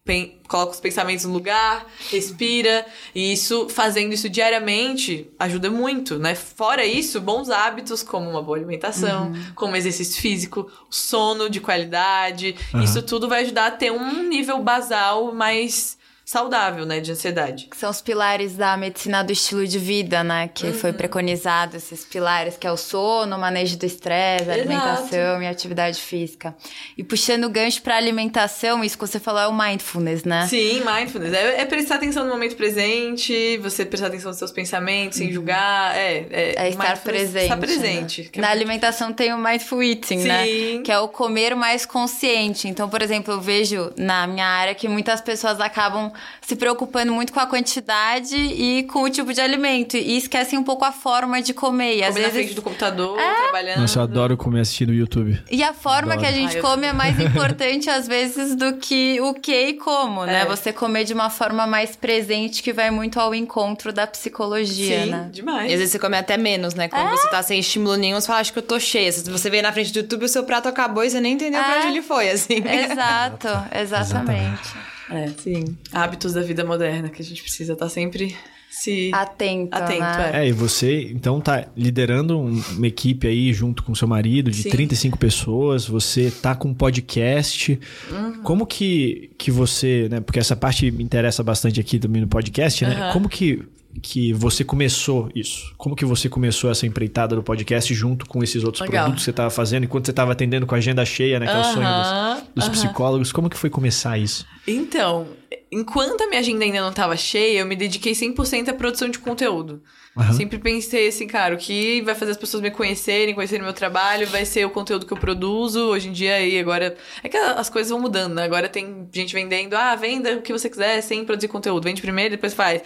Pen- Coloca os pensamentos no lugar, respira, e isso, fazendo isso diariamente, ajuda muito, né? Fora isso, bons hábitos, como uma boa alimentação, como exercício físico, sono de qualidade, isso tudo vai ajudar a ter um nível basal mais saudável, né, de ansiedade. Que são os pilares da medicina do estilo de vida, né? Que Uhum. foi preconizado, esses pilares, que é o sono, o manejo do estresse, a alimentação e a atividade física. E puxando o gancho pra alimentação, isso que você falou é o mindfulness, né? Sim, mindfulness. É, é prestar atenção no momento presente, você prestar atenção nos seus pensamentos, sem julgar. É, é, É estar mindfulness, presente. Estar né? presente. que é Na muito- alimentação tem o mindful eating, né? Sim. Que é o comer mais consciente. Então, por exemplo, eu vejo na minha área que muitas pessoas acabam se preocupando muito com a quantidade e com o tipo de alimento. E esquecem um pouco a forma de comer. E às Comer na vezes. frente do computador, É. trabalhando. Nossa, eu adoro comer assistindo no YouTube. E a forma Adoro. que a gente Ai, eu come é mais importante, às vezes, do que o que e como, né? É. Você comer de uma forma mais presente, que vai muito ao encontro da psicologia, Sim, né? demais. E às vezes você come até menos, né? Quando você tá sem estímulo nenhum, você fala, acho que eu tô cheia. Se você vem na frente do YouTube, o seu prato acabou e você nem entendeu pra É. onde ele foi, assim. Exato, exatamente. É, sim. Hábitos da vida moderna que a gente precisa estar sempre se Atento, atento. né? É. É, e você, então, tá liderando um- uma equipe aí junto com seu marido de Sim. 35 pessoas, você tá com um podcast. Uhum. Como que, que você, né? Porque essa parte me interessa bastante aqui também no podcast, né? Aham. Como que, que você começou isso? Como que você começou essa empreitada do podcast junto com esses outros Legal. produtos que você tava fazendo, enquanto você tava atendendo com a agenda cheia, né? Que é o sonho dos, dos aham. psicólogos. Como que foi começar isso? Então, enquanto a minha agenda ainda não tava cheia, eu me dediquei 100% à produção de conteúdo. Aham. Sempre pensei assim, cara, o que vai fazer as pessoas me conhecerem, conhecerem meu trabalho, vai ser o conteúdo que eu produzo. Hoje em dia, aí agora. É que as coisas vão mudando, né? Agora tem gente vendendo, ah, venda o que você quiser sem produzir conteúdo. Vende primeiro, depois faz.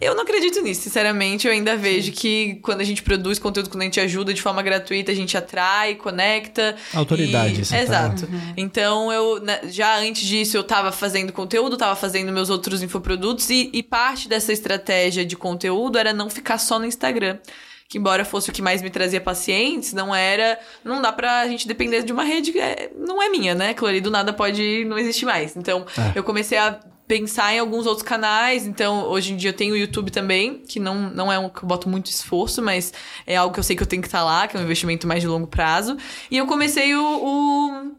Eu não acredito nisso, sinceramente. Eu ainda vejo que quando a gente produz conteúdo, quando a gente ajuda de forma gratuita, a gente atrai, conecta. Autoridade, E... você tá- Exato. Então, eu, né, já antes disso, eu tava fazendo conteúdo, tava fazendo meus outros infoprodutos, e, e parte dessa estratégia de conteúdo era não ficar só no Instagram. Que embora fosse o que mais me trazia pacientes, não era. Não dá pra gente depender de uma rede que é- não é minha, né? Ali do nada pode não existir mais. Então, É. eu comecei a pensar em alguns outros canais. Então, hoje em dia eu tenho o YouTube também, que não, não é um que eu boto muito esforço, mas é algo que eu sei que eu tenho que estar lá, que é um investimento mais de longo prazo. E eu comecei o, o,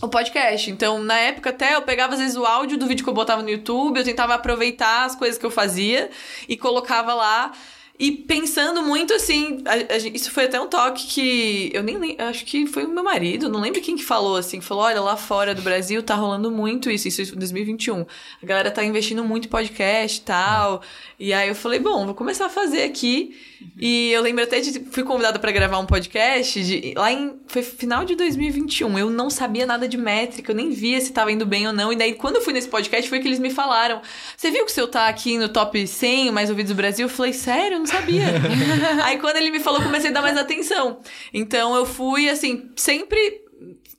o podcast. Então, na época até, eu pegava às vezes o áudio do vídeo que eu botava no YouTube, eu tentava aproveitar as coisas que eu fazia e colocava lá. E pensando muito assim, a- a isso foi até um toque que eu nem lembro, acho que foi o meu marido, não lembro quem que falou assim, falou, olha, lá fora do Brasil tá rolando muito isso, isso em 2021. A galera tá investindo muito em podcast e tal. E aí eu falei, bom, vou começar a fazer aqui. E eu lembro até de fui convidada pra gravar um podcast de, lá em foi final de 2021. Eu não sabia nada de métrica, eu nem via se tava indo bem ou não. E daí quando eu fui nesse podcast foi que eles me falaram: "Você viu que o seu tá aqui no top 100 mais ouvidos do Brasil?" Eu falei: "Sério, sabia". Aí quando ele me falou, comecei a dar mais atenção. Então eu fui assim, sempre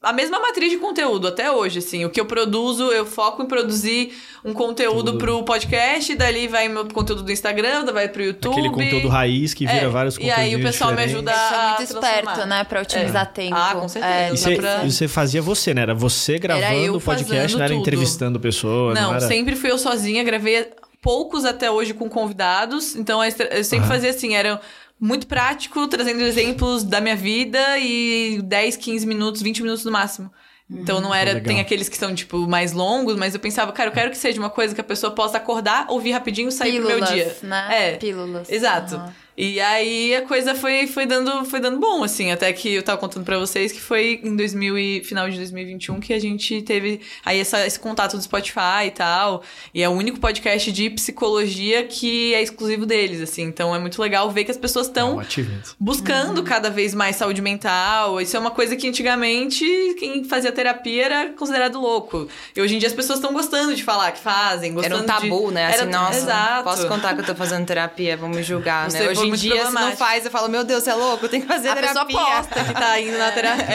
a mesma matriz de conteúdo até hoje, assim. O que eu produzo, eu foco em produzir um conteúdo Tudo. pro podcast, dali vai meu conteúdo do Instagram, vai pro YouTube. Aquele conteúdo raiz que vira É, vários E conteúdos aí o pessoal me diferentes. ajuda Isso é a muito esperto, né? Pra otimizar tempo. Ah, com certeza. É, E você, pra- e você fazia você, né? Era você gravando o podcast, não era tudo. entrevistando pessoa, não, Não, era... sempre fui eu sozinha, gravei poucos até hoje com convidados. Então estra- eu sempre fazia assim, era muito prático, trazendo exemplos da minha vida e 10, 15 minutos, 20 minutos no máximo. Então não era. Legal. Tem aqueles que são, tipo, mais longos, mas eu pensava, cara, eu quero que seja uma coisa que a pessoa possa acordar, ouvir rapidinho e sair Pílulas, pro meu dia. né? É. Pílulas. Exato. Aham. E aí a coisa foi, foi, dando, foi dando bom, assim. Até que eu tava contando pra vocês que foi em 2000 e, final de 2021 que a gente teve aí essa, esse contato do Spotify e tal. E é o único podcast de psicologia que é exclusivo deles, assim. Então é muito legal ver que as pessoas É estão um achievement. buscando cada vez mais saúde mental. Isso é uma coisa que antigamente quem fazia terapia era considerado louco. E hoje em dia as pessoas estão gostando de falar que fazem, Era gostando um tabu, de... né? Assim, Era- nossa, Exato. posso contar que eu tô fazendo terapia, me julgar, Você né? Hoje em muito dia, se não faz, eu falo, meu Deus, você é louco, tem que fazer a pessoa terapia. posta que tá indo na terapia.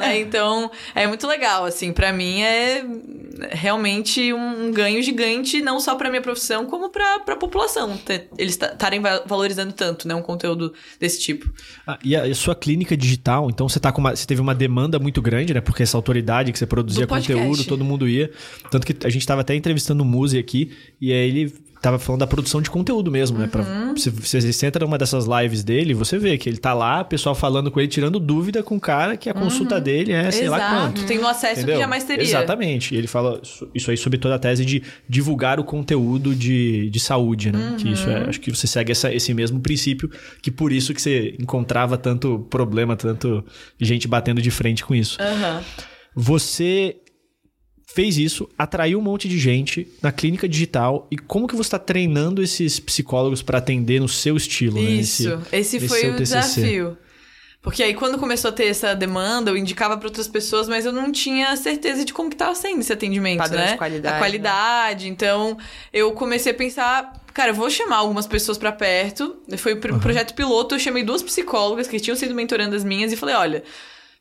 né? Então, é muito legal, assim. Pra mim é realmente um ganho gigante, não só pra minha profissão, como pra, pra população. ter- Eles estarem valorizando tanto, né? Um conteúdo desse tipo. Ah, e a, a sua clínica digital, então você tá com uma, você teve uma demanda muito grande, né? Porque essa autoridade que você produzia conteúdo, todo mundo ia. Tanto que a gente tava até entrevistando o Muzi aqui, e aí ele tava falando da produção de conteúdo mesmo, né? Pra, Uhum. se, se você entra numa dessas lives dele, você vê que ele tá lá, o pessoal falando com ele, tirando dúvida com o cara que a consulta dele é sei lá Uhum. Exato. quanto. Tem um acesso Entendeu? que jamais teria. Exatamente. E ele fala isso- aí sobre toda a tese de divulgar o conteúdo de, de saúde, né? Que isso Uhum. é, acho que você segue essa- esse mesmo princípio, que por isso que você encontrava tanto problema, tanto gente batendo de frente com isso. Você fez isso, atraiu um monte de gente na clínica digital e como que você está treinando esses psicólogos para atender no seu estilo, né? Isso. Esse, nesse foi seu o TCC. desafio. Porque aí, quando começou a ter essa demanda, eu indicava para outras pessoas, mas eu não tinha certeza de como que tava sendo esse atendimento, Padrão né? de qualidade, A qualidade. Então, eu comecei a pensar, cara, eu vou chamar algumas pessoas para perto. Foi o pr- projeto piloto, eu chamei duas psicólogas que tinham sido mentorandas minhas e falei, olha,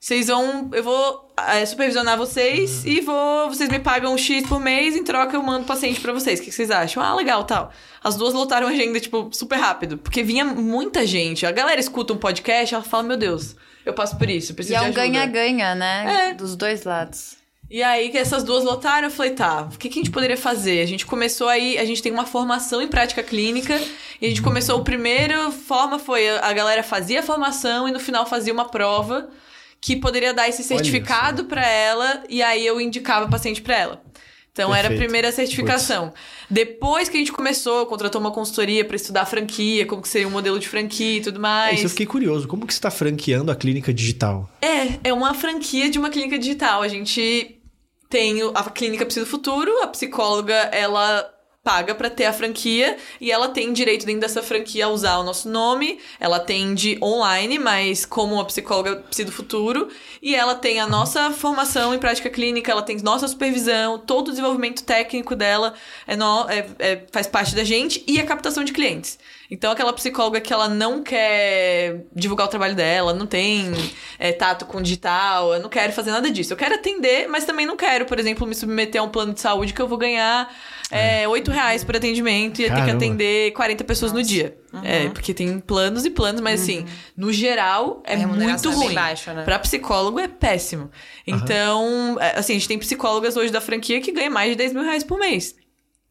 vocês vão, eu vou eh, supervisionar vocês e vou, vocês me pagam um X por mês, em troca eu mando paciente pra vocês. O que que vocês acham? Ah, legal, tal. As duas lotaram a agenda, tipo, super rápido, porque vinha muita gente. A galera escuta um podcast, ela fala, meu Deus, eu passo por isso, eu E preciso é de um ajuda. ganha-ganha, né? É. Dos dois lados. E aí, que essas duas lotaram, eu falei, tá, o que, que a gente poderia fazer? A gente começou aí, a gente tem uma formação em prática clínica, e a gente começou, o primeiro forma foi, a a galera fazia a formação e no final fazia uma prova que poderia dar esse certificado pra ela, e aí eu indicava paciente pra ela. Então era a Perfeito. primeira certificação. Depois que a gente começou, contratou uma consultoria pra estudar franquia, como que seria um modelo de franquia e tudo É, mais. isso eu fiquei curioso. Como que você está franqueando a clínica digital? É, é uma franquia de uma clínica digital. A gente tem a clínica Psi do Futuro, a psicóloga, ela paga pra ter a franquia e ela tem direito dentro dessa franquia a usar o nosso nome. Ela atende online, mas como uma psicóloga Psi do Futuro. E ela tem a nossa formação em prática clínica, ela tem nossa supervisão, todo o desenvolvimento técnico dela é no- é- é- faz parte da gente e a captação de clientes. Então, aquela psicóloga que ela não quer divulgar o trabalho dela, não tem é, tato com digital, eu não quero fazer nada disso. Eu quero atender, mas também não quero, por exemplo, me submeter a um plano de saúde que eu vou ganhar é, 8 reais por atendimento e tenho que atender 40 pessoas no dia. É, porque tem planos e planos, mas assim, no geral, é muito é ruim. baixa, né? Pra psicólogo é péssimo. Então, é, assim, a gente tem psicólogas hoje da franquia que ganham mais de 10 mil reais por mês.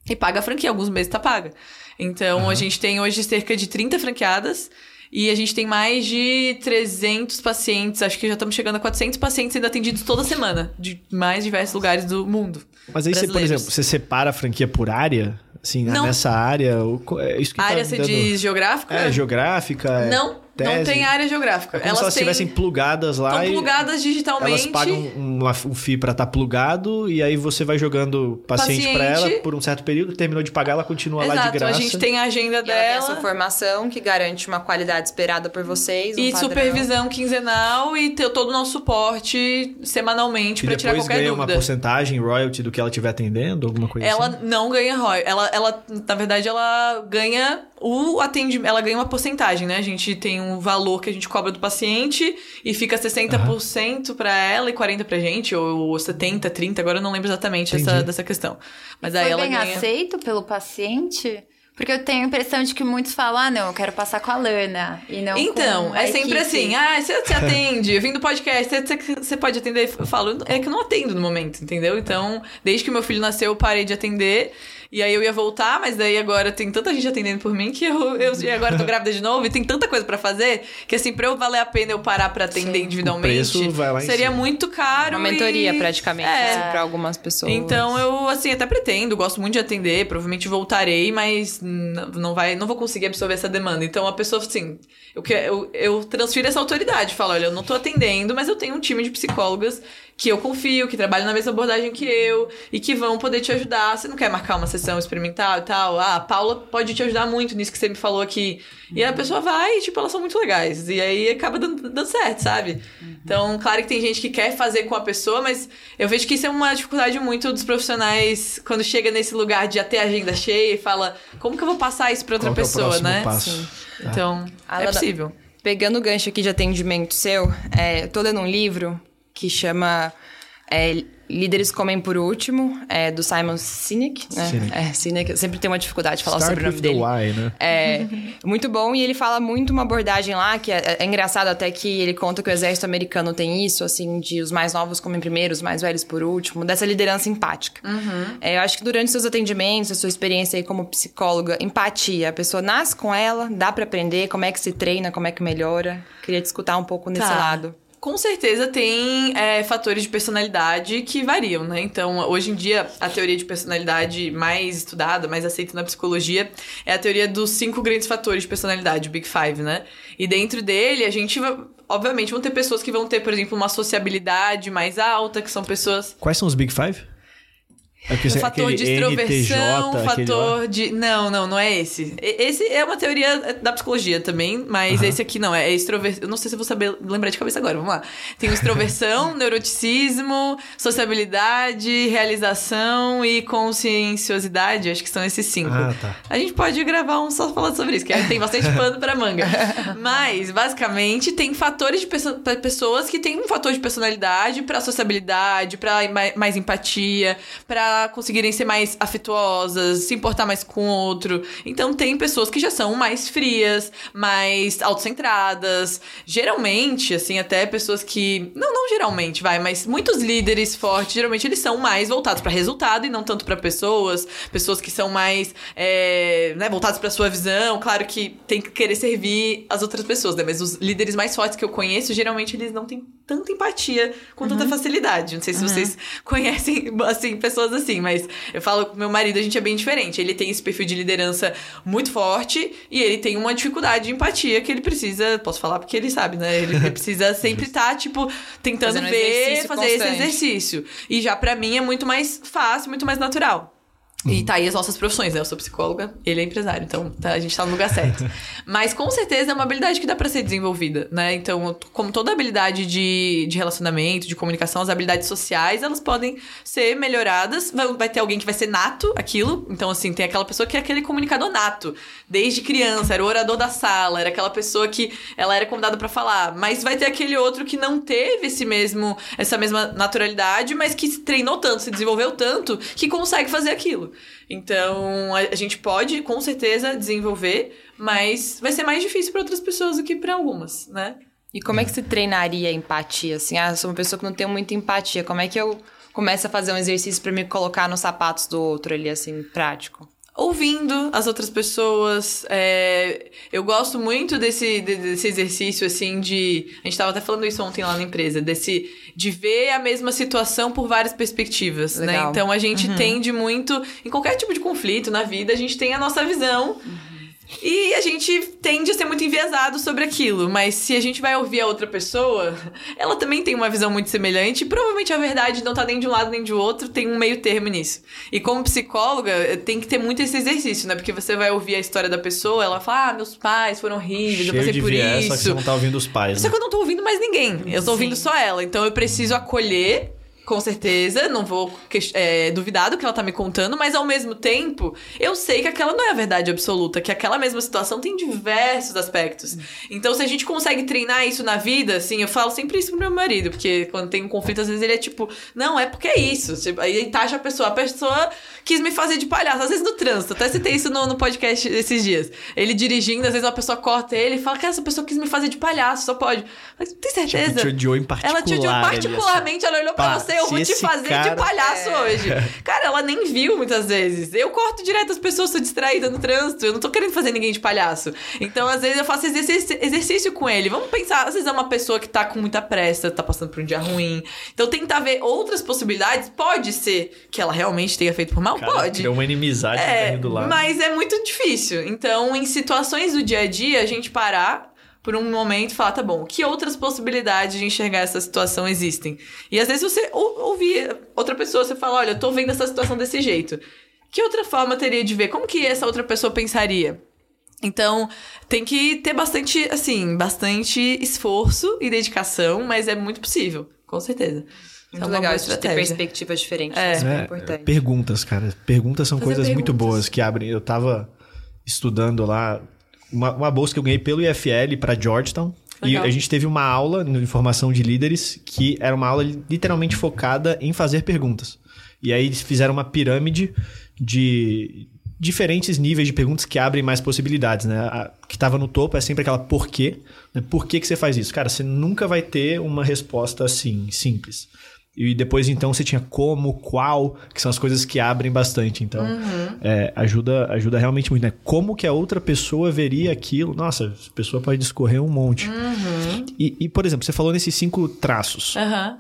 E paga a franquia, alguns meses tá paga. Então, a gente tem hoje cerca de 30 franqueadas. E a gente tem mais de 300 pacientes, acho que já estamos chegando a 400 pacientes sendo atendidos toda semana, de mais diversos lugares do mundo. Mas aí você, por exemplo, você separa a franquia por área? Assim, Não. nessa área, é isso que tá área me você dando- diz geográfica? É, geográfica? é Não, não tese? tem área geográfica. É como se elas têm- estivessem plugadas lá Estão plugadas digitalmente. elas pagam um, uma- um FII pra estar plugado e aí você vai jogando paciente, pra Paciente. ela por um certo período, terminou de pagar, ela continua lá de Exato, a graça. gente tem a agenda E ela tem a dela. sua formação, que garante uma qualidade esperada por vocês. um E padrão. supervisão quinzenal e ter todo o nosso suporte semanalmente pra tirar depois qualquer ganha dúvida. uma porcentagem, royalty do que ela estiver atendendo, alguma coisa Ela assim? não ganha ROI. Ela, ela, na verdade, ela ganha o atendimento. Ela ganha uma porcentagem, né? A gente tem um valor que a gente cobra do paciente e fica 60% pra ela e 40% pra gente, ou 70%, 30%, agora eu não lembro exatamente essa, dessa questão. Mas aí Foi ela bem ganha. aceito pelo paciente? Porque eu tenho a impressão de que muitos falam, ah, não, eu quero passar com a Lana. E não Então, com a é sempre equipe. assim, ah, você, você atende, eu vim do podcast, você, você- você pode atender? Eu falo, é que eu não atendo no momento, entendeu? Então, desde que meu filho nasceu, eu parei de atender. E aí eu ia voltar, mas daí agora tem tanta gente atendendo por mim que eu, eu e agora tô grávida de novo e tem tanta coisa pra fazer que assim, pra eu valer a pena eu parar pra atender individualmente, O preço vai lá em seria cima. muito caro. Uma mentoria, e- praticamente, É. assim, pra algumas pessoas. Então eu assim até pretendo, gosto muito de atender, provavelmente voltarei, mas não vai, não vou conseguir absorver essa demanda. Então a pessoa assim, eu que- eu, eu transfiro essa autoridade, falo, olha, eu não tô atendendo, mas eu tenho um time de psicólogas que eu confio, que trabalham na mesma abordagem que eu e que vão poder te ajudar. Você não quer marcar uma sessão experimental e tal? Ah, a Paula pode te ajudar muito nisso que você me falou aqui. E a pessoa vai, e, tipo, elas são muito legais. E aí acaba dando, dando certo, sabe? Então, claro que tem gente que quer fazer com a pessoa, mas eu vejo que isso é uma dificuldade muito dos profissionais quando chega nesse lugar de já ter a agenda cheia e fala, como que eu vou passar isso pra outra Qual é o pessoa, né? passo? Sim. Então, A é possível. Pegando o gancho aqui de atendimento seu, é, tô lendo um livro que chama é, Líderes Comem por Último, é, do Simon Sinek. Né? Sinek. É, Sinek, eu sempre tenho uma dificuldade de falar Start sobre o with nome the dele. why, né? É muito bom e ele fala muito uma abordagem lá que é, é engraçado até que ele conta que o exército americano tem isso, assim, de os mais novos comem primeiro, os mais velhos por último, dessa liderança empática. É, eu acho que durante seus atendimentos, a sua experiência aí como psicóloga, empatia, a pessoa nasce com ela, dá pra aprender, como é que se treina, como é que melhora. Queria te escutar um pouco nesse Tá. lado. Com certeza tem é, fatores de personalidade que variam, né? Então, hoje em dia, a teoria de personalidade mais estudada, mais aceita na psicologia, é a teoria dos cinco grandes fatores de personalidade, o Big Five, né? E dentro dele, a gente. Obviamente, vão ter pessoas que vão ter, por exemplo, uma sociabilidade mais alta, que são pessoas Quais são os Big Five? É fator de extroversão, NTJ, fator de. Não, não, não é esse. Esse é uma teoria da psicologia também, mas esse aqui não, é extroversão. Eu não sei se eu vou saber lembrar de cabeça agora, vamos lá. Tem extroversão, neuroticismo, sociabilidade, realização e conscienciosidade. Acho que são esses cinco. Ah, tá. A gente pode gravar um só falando sobre isso, que tem bastante pano pra manga. Mas, basicamente, tem fatores de perso- pessoas que têm um fator de personalidade pra sociabilidade, pra ma- mais empatia, pra conseguirem ser mais afetuosas, se importar mais com o outro. Então, tem pessoas que já são mais frias, mais autocentradas. Geralmente, assim, até pessoas que. Não, não geralmente, vai, mas muitos líderes fortes, geralmente eles são mais voltados pra resultado e não tanto pra pessoas. Pessoas que são mais é, né, voltadas pra sua visão. Claro que tem que querer servir as outras pessoas, né? Mas os líderes mais fortes que eu conheço, geralmente eles não têm tanta empatia com tanta facilidade. Não sei se vocês conhecem, assim, pessoas assim. Assim, mas eu falo com meu marido, a gente é bem diferente. Ele tem esse perfil de liderança muito forte e ele tem uma dificuldade de empatia que ele precisa, posso falar porque ele sabe, né? Ele, ele precisa sempre estar, tá, tipo, tentando Fazendo ver, fazer constante. esse exercício. E já para mim é muito mais fácil, muito mais natural. E tá aí as nossas profissões, né? Eu sou psicóloga, ele é empresário, então tá, a gente tá no lugar certo. Mas com certeza é uma habilidade que dá pra ser desenvolvida, né? Então, como toda habilidade de, de relacionamento, de comunicação, as habilidades sociais, elas podem ser melhoradas. Vai, vai ter alguém que vai ser nato aquilo. Então, assim, tem aquela pessoa que é aquele comunicador nato. Desde criança, era o orador da sala, era aquela pessoa que ela era convidada para falar. Mas vai ter aquele outro que não teve esse mesmo, essa mesma naturalidade, mas que se treinou tanto, se desenvolveu tanto, que consegue fazer aquilo. Então, a, gente pode, com certeza, desenvolver, mas vai ser mais difícil para outras pessoas do que para algumas, né? E como é que se treinaria a empatia? Assim, ah, eu sou uma pessoa que não tem muita empatia. Como é que eu começo a fazer um exercício para me colocar nos sapatos do outro ali, assim, prático? Ouvindo as outras pessoas. É, eu gosto muito desse, desse exercício, assim, de. A gente estava até falando isso ontem lá na empresa, desse. De ver a mesma situação por várias perspectivas, né? Legal. Então a gente tende muito. Em qualquer tipo de conflito na vida, a gente tem a nossa visão. E a gente tende a ser muito enviesado sobre aquilo, mas se a gente vai ouvir a outra pessoa, ela também tem uma visão muito semelhante, e provavelmente a verdade não tá nem de um lado nem de outro, tem um meio termo nisso. E como psicóloga, tem que ter muito esse exercício, né? Porque você vai ouvir a história da pessoa, ela fala: "Ah, meus pais foram horríveis, eu Cheio passei de por viés, só que isso". você não tá ouvindo os pais, Só né? que eu não tô ouvindo mais ninguém. Eu tô ouvindo só ela. Então eu preciso acolher, com certeza. Não vou é, duvidar do que ela tá me contando, mas ao mesmo tempo, eu sei que aquela não é a verdade absoluta, que aquela mesma situação tem diversos aspectos. Então, se a gente consegue treinar isso na vida, assim, eu falo sempre isso pro meu marido, porque quando tem um conflito, às vezes ele é tipo, não, é porque é isso. Tipo, Aí ele taxa a pessoa. A pessoa quis me fazer de palhaço, às vezes no trânsito. Até citei isso no, no podcast esses dias. Ele dirigindo, às vezes uma pessoa corta ele e fala que essa pessoa quis me fazer de palhaço, só pode. Mas tem certeza? Tipo, te odiou em Ela te odiou particular particularmente, ela olhou pra Pá, você, eu vou te fazer cara- de palhaço hoje. Cara, ela nem viu muitas vezes. Eu corto direto as pessoas, sou distraída no trânsito, eu não tô querendo fazer ninguém de palhaço. Então, às vezes, eu faço exercício, exercício com ele. Vamos pensar, às vezes é uma pessoa que tá com muita pressa, tá passando por um dia ruim. Então, tentar ver outras possibilidades. Pode ser que ela realmente tenha feito por mal? Cara, Pode. Criou uma inimizade É, carrinho do lado. mas é muito difícil. Então, em situações do dia a dia, a gente parar por um momento e falar, tá bom, que outras possibilidades de enxergar essa situação existem? E às vezes você ou- ouvir outra pessoa, você fala, olha, eu tô vendo essa situação desse jeito. Que outra forma teria de ver? Como que essa outra pessoa pensaria? Então, tem que ter bastante, assim, bastante esforço e dedicação, mas é muito possível, com certeza. Isso Muito é uma legal boa de ter estratégia. perspectivas diferentes. É. É, super É, importante. perguntas, cara. Perguntas são Fazer coisas muito perguntas. boas que abrem. Eu tava estudando lá uma, uma bolsa que eu ganhei pelo IFL para Georgetown. Legal. E a gente teve uma aula de formação de líderes que era uma aula literalmente focada em fazer perguntas. E aí eles fizeram uma pirâmide de diferentes níveis de perguntas que abrem mais possibilidades, né? A que estava no topo é sempre aquela por quê? Né? Por que, que você faz isso? Cara, você nunca vai ter uma resposta assim, simples. E depois, então, você tinha como, qual, que são as coisas que abrem bastante. Então, é, ajuda, ajuda realmente muito, né? Como que a outra pessoa veria aquilo? Nossa, a pessoa pode discorrer um monte. E, e, por exemplo, você falou nesses cinco traços. Aham.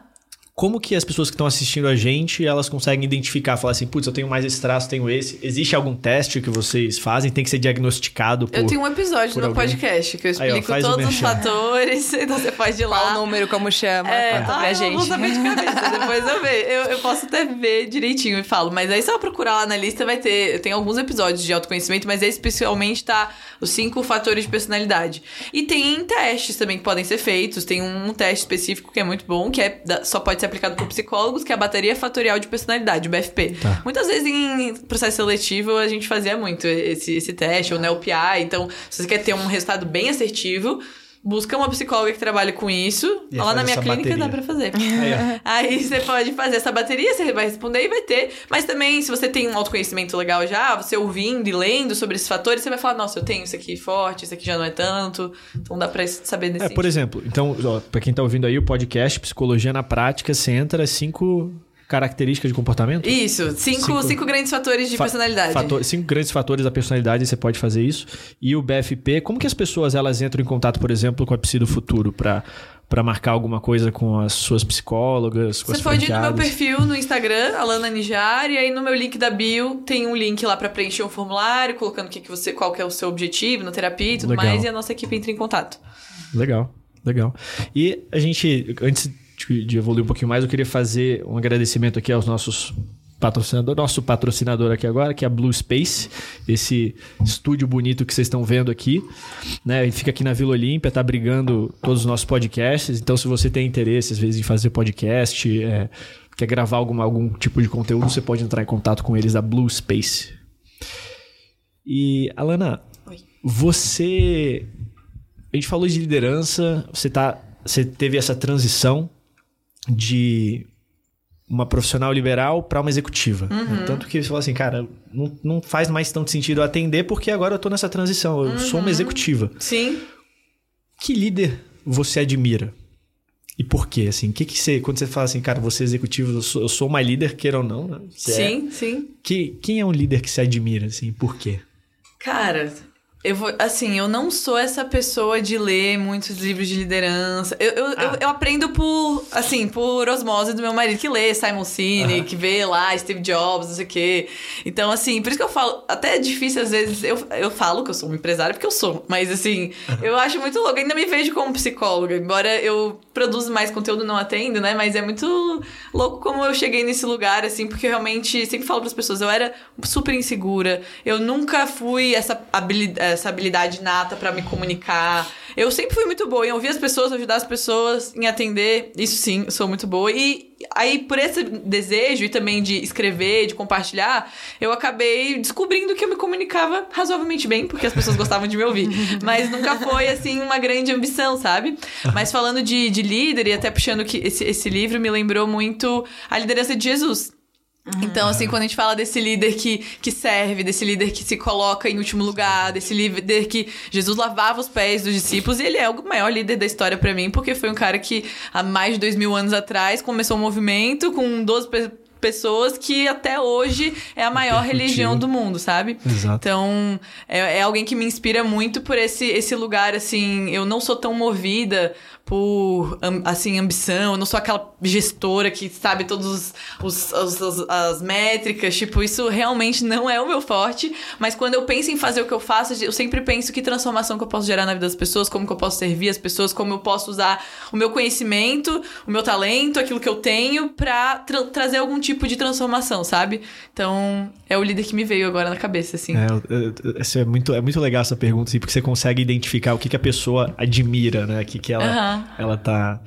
Como que as pessoas que estão assistindo a gente, elas conseguem identificar, falar assim, putz, eu tenho mais esse traço, tenho esse. Existe algum teste que vocês fazem? Tem que ser diagnosticado por... Eu tenho um episódio no alguém. podcast que eu Aí, ó, explico faz o todos os fatores, então você pode ir lá. Qual o número, como chama, É, conta ah, pra eu gente. não vou saber de cabeça, depois eu ver. Eu, eu posso até ver direitinho e falo. Mas aí só procurar lá na lista vai ter. Tem alguns episódios de autoconhecimento, mas esse especialmente tá os cinco fatores de personalidade. E tem testes também que podem ser feitos. Tem um teste específico que é muito bom, que é, da- só pode ser aplicado por psicólogos, que é a bateria fatorial de personalidade, o BFP. Tá. Muitas vezes em processo seletivo a gente fazia muito esse, esse teste, ou na LPI. Então, se você quer ter um resultado bem assertivo. Busca uma psicóloga que trabalhe com isso. E Lá na minha clínica bateria. dá pra fazer. Aí, ó. Aí você pode fazer essa bateria, você vai responder e vai ter. Mas também, se você tem um autoconhecimento legal já, você ouvindo e lendo sobre esses fatores, você vai falar, nossa, eu tenho isso aqui forte, isso aqui já não é tanto. Então dá pra saber desse É, por exemplo, então, ó, pra quem tá ouvindo aí o podcast Psicologia na Prática, você entra cinco características de comportamento? Isso, cinco, Cinco- cinco... grandes fatores de Fa- personalidade. fator- cinco grandes fatores da personalidade, você pode fazer isso. E o BFP, como que as pessoas elas entram em contato, por exemplo, com a Psi do Futuro para para marcar alguma coisa com as suas psicólogas, com Você as pode ir no meu perfil no Instagram, Alana Nijar, e aí no meu link da bio tem um link lá pra preencher um formulário, colocando que que você, qual que é o seu objetivo na terapia e tudo Legal. mais, e a nossa equipe entra em contato. Legal, legal. E a gente, antes de, de evoluir um pouquinho mais, eu queria fazer um agradecimento aqui aos nossos patrocinadores, nosso patrocinador aqui agora, que é a Blue Space, esse estúdio bonito que vocês estão vendo aqui, né? Ele fica aqui na Vila Olímpia, tá brigando todos os nossos podcasts. Então, se você tem interesse, às vezes, em fazer podcast, é, quer gravar alguma, algum tipo de conteúdo, você pode entrar em contato com eles da Blue Space. E, Alana, Oi. você a gente falou de liderança, você tá, você teve essa transição de uma profissional liberal para uma executiva. né? Tanto que você falou assim, cara, não, não faz mais tanto sentido atender porque agora eu tô nessa transição, eu sou uma executiva. Sim. Que líder você admira? E por quê? Assim, que que você, quando você fala assim, cara, você é executivo, eu sou, eu sou uma líder, queira ou não, né? Você é. Sim, sim. Que, quem é um líder que você admira, assim, por quê? Cara, eu vou. Assim, eu não sou essa pessoa de ler muitos livros de liderança. Eu, eu, eu, eu aprendo por, assim, por osmose do meu marido, que lê Simon Sinek, que vê lá Steve Jobs, não sei o quê. Então, assim, por isso que eu falo. Até é difícil, às vezes, eu, eu falo que eu sou uma empresária, porque eu sou. Mas, assim, eu acho muito louco. Eu ainda me vejo como psicóloga, embora eu produza mais conteúdo, não atendo, né? Mas é muito louco como eu cheguei nesse lugar, assim, porque eu realmente sempre falo para as pessoas, eu era super insegura, eu nunca fui essa habilidade, essa habilidade nata para me comunicar. Eu sempre fui muito boa em ouvir as pessoas, ajudar as pessoas, em atender. Isso sim, sou muito boa. E aí, por esse desejo e também de escrever, de compartilhar, eu acabei descobrindo que eu me comunicava razoavelmente bem, porque as pessoas gostavam de me ouvir. Mas nunca foi, assim, uma grande ambição, sabe? Mas falando de, de líder, e até puxando que esse, esse livro me lembrou muito a liderança de Jesus. Então, assim, quando a gente fala desse líder que, que serve, desse líder que se coloca em último lugar, desse líder que Jesus lavava os pés dos discípulos, e ele é o maior líder da história pra mim, porque foi um cara que há mais de dois mil anos atrás começou um movimento com 12 pe- pessoas que até hoje é a maior religião do mundo, sabe? Exato. Então, é, é alguém que me inspira muito por esse, esse lugar, assim, eu não sou tão movida por, assim, ambição, eu não sou aquela gestora que sabe os- as métricas, tipo, isso realmente não é o meu forte, mas quando eu penso em fazer o que eu faço, eu sempre penso que transformação que eu posso gerar na vida das pessoas, como que eu posso servir as pessoas, como eu posso usar o meu conhecimento, o meu talento, aquilo que eu tenho, pra tra- trazer algum tipo de transformação, sabe? Então, é o líder que me veio agora na cabeça, assim. É, essa é, muito, é muito legal essa pergunta, assim, porque você consegue identificar o que, que a pessoa admira, né? O que, que ela, Aham. ela tá.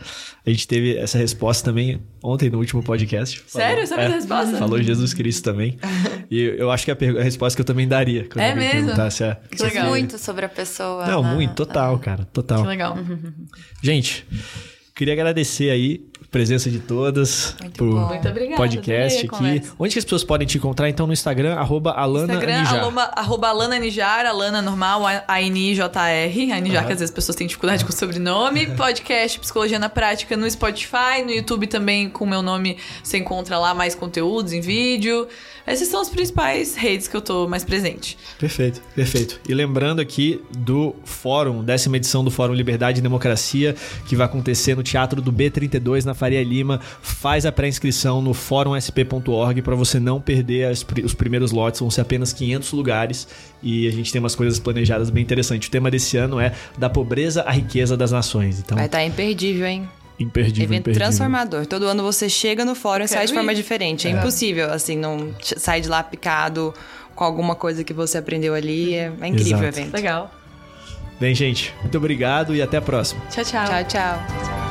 A gente teve essa resposta também ontem no último podcast. Sério? Sabe essa resposta? Falou Jesus Cristo também. e eu acho que é a, a resposta que eu também daria. Quando É mesmo? perguntasse a- Que legal. muito sobre a pessoa. Não, né? muito, total, cara, total. Que legal. Gente, queria agradecer aí presença de todas Muito pro bom. Muito obrigada. podcast aqui. Onde que as pessoas podem te encontrar? Então, no Instagram, arroba Alana Instagram, Anijar. arroba Alana Nijar, Alana normal, A-N-I-J-R. A Nijar, que às vezes as pessoas têm dificuldade com o sobrenome. Podcast Psicologia na Prática no Spotify. No YouTube também, com o meu nome, você encontra lá mais conteúdos em vídeo. Essas são as principais redes que eu tô mais presente. Perfeito, perfeito. E lembrando aqui do fórum, décima edição do Fórum Liberdade e Democracia, que vai acontecer no Teatro do B32, na Faria Lima. Faz a pré-inscrição no fórumsp.org para você não perder as os primeiros lotes, vão ser apenas 500 lugares e a gente tem umas coisas planejadas bem interessantes. O tema desse ano é da pobreza à riqueza das nações. Então, Vai estar imperdível, hein? imperdível, Evento imperdível. transformador. Todo ano você chega no fórum e sai Quero de forma ir. diferente. É, impossível, assim, não sair de lá picado com alguma coisa que você aprendeu ali. É, é incrível o Exato. evento. Legal. Bem, gente, muito obrigado e até a próxima. Tchau, tchau. Tchau, tchau.